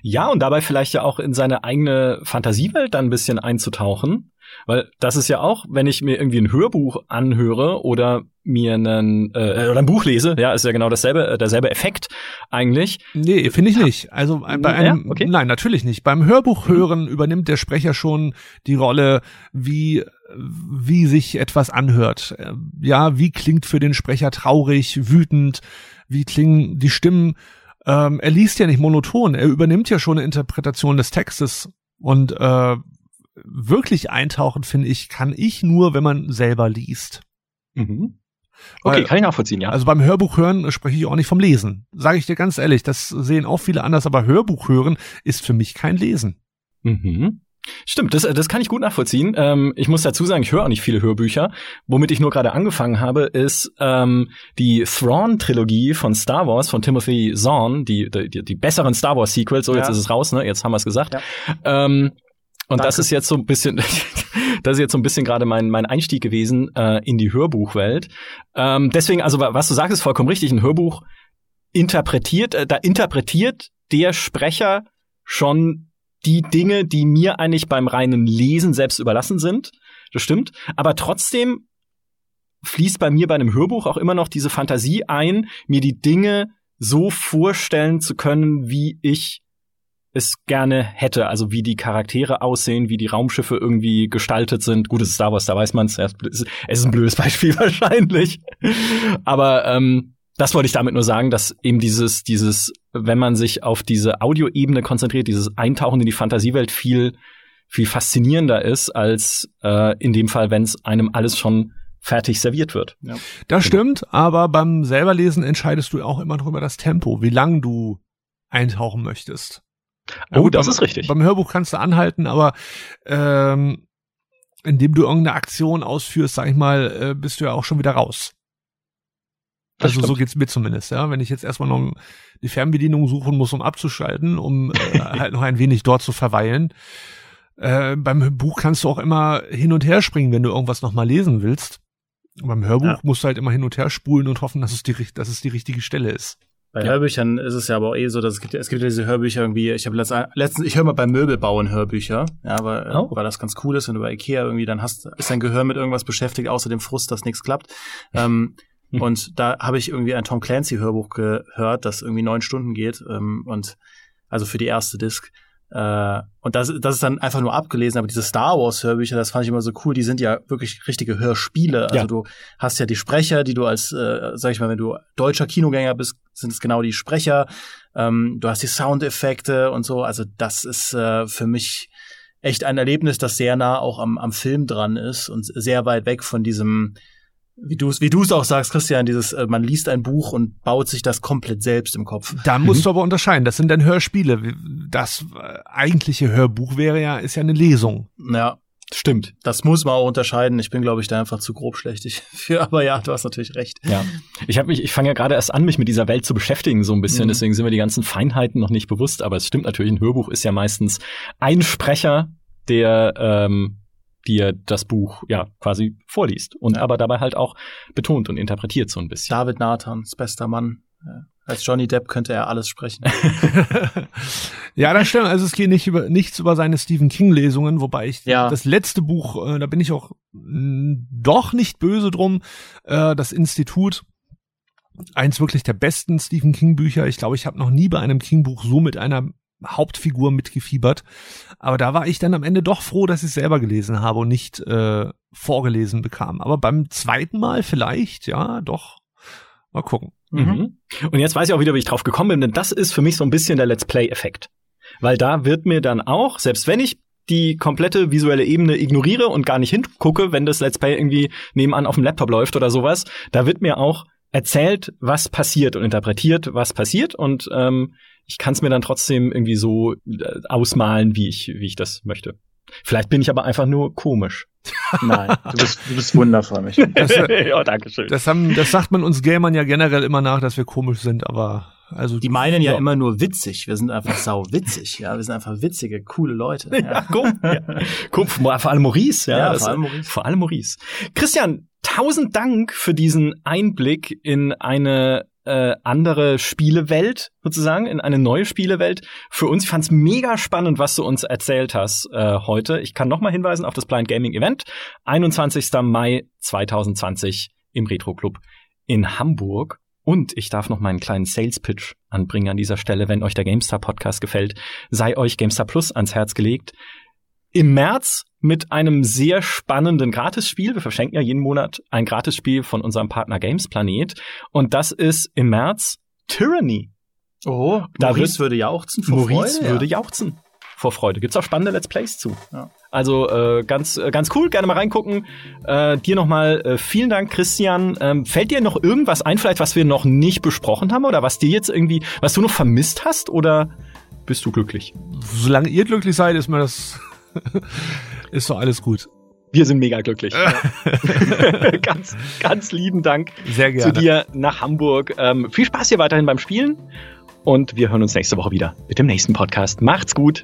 Ja, und dabei vielleicht ja auch in seine eigene Fantasiewelt dann ein bisschen einzutauchen. Weil das ist ja auch, wenn ich mir irgendwie ein Hörbuch anhöre oder mir einen äh, oder ein Buch lese, ja, ist ja genau dasselbe, äh, derselbe Effekt eigentlich. Nee, finde ich nicht. Also bei einem, ja, okay. nein, natürlich nicht. Beim Hörbuch hören übernimmt der Sprecher schon die Rolle, wie wie sich etwas anhört. Ja, wie klingt für den Sprecher traurig, wütend, wie klingen die Stimmen ähm, er liest ja nicht monoton, er übernimmt ja schon eine Interpretation des Textes und äh, wirklich eintauchen, finde ich, kann ich nur, wenn man selber liest. Mhm. Okay, Weil, kann ich nachvollziehen, ja. Also beim Hörbuch hören spreche ich auch nicht vom Lesen. Sage ich dir ganz ehrlich, das sehen auch viele anders, aber Hörbuch hören ist für mich kein Lesen. Mhm. Stimmt, das, das kann ich gut nachvollziehen. Ähm, ich muss dazu sagen, ich höre auch nicht viele Hörbücher. Womit ich nur gerade angefangen habe, ist ähm, die Thrawn-Trilogie von Star Wars von Timothy Zahn, die, die, die besseren Star Wars-Sequels. So, ja. jetzt ist es raus, ne? Jetzt haben wir es gesagt. Ja. Ähm, und Danke. das ist jetzt so ein bisschen, *laughs* das ist jetzt so ein bisschen gerade mein, mein Einstieg gewesen äh, in die Hörbuchwelt. Ähm, deswegen, also was du sagst, ist vollkommen richtig. Ein Hörbuch interpretiert, äh, da interpretiert der Sprecher schon die Dinge, die mir eigentlich beim reinen Lesen selbst überlassen sind. Das stimmt. Aber trotzdem fließt bei mir bei einem Hörbuch auch immer noch diese Fantasie ein, mir die Dinge so vorstellen zu können, wie ich es gerne hätte. Also wie die Charaktere aussehen, wie die Raumschiffe irgendwie gestaltet sind. Gut, es ist Star Wars, da weiß man es. Es ist ein blödes *laughs* Beispiel wahrscheinlich. Aber ähm, das wollte ich damit nur sagen, dass eben dieses, dieses, wenn man sich auf diese Audioebene konzentriert, dieses Eintauchen in die Fantasiewelt viel, viel faszinierender ist, als äh, in dem Fall, wenn es einem alles schon fertig serviert wird. Ja. Das genau. stimmt, aber beim selberlesen entscheidest du auch immer noch über das Tempo, wie lang du eintauchen möchtest. Oh, gut, das beim, ist richtig. Beim Hörbuch kannst du anhalten, aber ähm, indem du irgendeine Aktion ausführst, sag ich mal, äh, bist du ja auch schon wieder raus. Das also stimmt. so geht's mir zumindest, ja. Wenn ich jetzt erstmal noch die Fernbedienung suchen muss, um abzuschalten, um äh, *laughs* halt noch ein wenig dort zu verweilen. Äh, beim Buch kannst du auch immer hin und her springen, wenn du irgendwas nochmal lesen willst. beim Hörbuch ja. musst du halt immer hin und her spulen und hoffen, dass es die, dass es die richtige Stelle ist. Bei ja. Hörbüchern ist es ja aber auch eh so, dass es gibt, es gibt ja diese Hörbücher irgendwie, ich habe letztens, ich höre mal beim Möbelbauen Hörbücher, ja, weil, oh. weil das ganz cool ist, wenn du bei Ikea irgendwie dann hast, ist dein Gehör mit irgendwas beschäftigt, außer dem Frust, dass nichts klappt. Ähm, hm. Und da habe ich irgendwie ein Tom Clancy Hörbuch gehört, das irgendwie neun Stunden geht ähm, und also für die erste Disc. Äh, und das, das ist dann einfach nur abgelesen, aber diese Star Wars Hörbücher, das fand ich immer so cool, die sind ja wirklich richtige Hörspiele. Also ja. du hast ja die Sprecher, die du als, äh, sag ich mal, wenn du deutscher Kinogänger bist, sind es genau die Sprecher. Ähm, du hast die Soundeffekte und so. Also das ist äh, für mich echt ein Erlebnis, das sehr nah auch am, am Film dran ist und sehr weit weg von diesem wie du es wie du es auch sagst, Christian, dieses äh, man liest ein Buch und baut sich das komplett selbst im Kopf. Da musst mhm. du aber unterscheiden, das sind dann Hörspiele. Das äh, eigentliche Hörbuch wäre ja ist ja eine Lesung. Ja, stimmt. Das muss man auch unterscheiden. Ich bin glaube ich da einfach zu grobschlächtig *laughs* für, aber ja, du hast natürlich recht. Ja. Ich habe mich ich fange ja gerade erst an mich mit dieser Welt zu beschäftigen so ein bisschen, mhm. deswegen sind mir die ganzen Feinheiten noch nicht bewusst, aber es stimmt natürlich, ein Hörbuch ist ja meistens ein Sprecher, der ähm, dir das Buch ja quasi vorliest und ja. aber dabei halt auch betont und interpretiert so ein bisschen. David Nathans, bester Mann. Als Johnny Depp könnte er alles sprechen. *laughs* ja, das stimmt. Also es geht nicht über nichts über seine Stephen King Lesungen, wobei ich ja. das letzte Buch, äh, da bin ich auch mh, doch nicht böse drum. Äh, das Institut, eins wirklich der besten Stephen King Bücher. Ich glaube, ich habe noch nie bei einem King Buch so mit einer Hauptfigur mitgefiebert. Aber da war ich dann am Ende doch froh, dass ich es selber gelesen habe und nicht äh, vorgelesen bekam. Aber beim zweiten Mal vielleicht, ja, doch. Mal gucken. Mhm. mhm. Und jetzt weiß ich auch wieder, wie ich drauf gekommen bin, denn das ist für mich so ein bisschen der Let's Play-Effekt. Weil da wird mir dann auch, selbst wenn ich die komplette visuelle Ebene ignoriere und gar nicht hingucke, wenn das Let's Play irgendwie nebenan auf dem Laptop läuft oder sowas, da wird mir auch erzählt, was passiert und interpretiert, was passiert und ähm, ich kann es mir dann trotzdem irgendwie so äh, ausmalen, wie ich, wie ich das möchte. Vielleicht bin ich aber einfach nur komisch. *laughs* Nein, du bist, du bist wundervoll, mich. Das, *laughs* ja, danke schön. Das, haben, das sagt man uns Gamern ja generell immer nach, dass wir komisch sind, aber also die meinen ja, ja, immer nur witzig. Wir sind einfach sau witzig. Ja, wir sind einfach witzige, coole Leute. *laughs* Ja, ja guck, ja. guck, vor allem Maurice. Ja, ja vor allem Maurice. Vor allem Maurice. Christian, tausend Dank für diesen Einblick in eine äh, andere Spielewelt sozusagen, in eine neue Spielewelt für uns. Ich fand's mega spannend, was du uns erzählt hast äh, heute. Ich kann nochmal hinweisen auf das Blind Gaming Event. 21. Mai 2020 im Retro Club in Hamburg. Und ich darf noch meinen kleinen Sales Pitch anbringen an dieser Stelle, wenn euch der GameStar Podcast gefällt, sei euch GameStar Plus ans Herz gelegt im März mit einem sehr spannenden Gratisspiel. Wir verschenken ja jeden Monat ein Gratisspiel von unserem Partner Games Planet. Und das ist im März Tyranny. Oh, da Maurice würde jauchzen vor Maurice Freude. würde ja. jauchzen vor Freude. Gibt's auch spannende Let's Plays zu. Ja. Also äh, ganz äh, ganz cool, gerne mal reingucken. Äh, dir nochmal äh, vielen Dank, Christian. Ähm, fällt dir noch irgendwas ein, vielleicht was wir noch nicht besprochen haben oder was dir jetzt irgendwie, was du noch vermisst hast oder bist du glücklich? Solange ihr glücklich seid, ist mir das *laughs* ist doch alles gut. Wir sind mega glücklich. *laughs* *laughs* ganz, ganz lieben Dank Sehr gerne. zu dir nach Hamburg. Ähm, viel Spaß hier weiterhin beim Spielen. Und wir hören uns nächste Woche wieder mit dem nächsten Podcast. Macht's gut.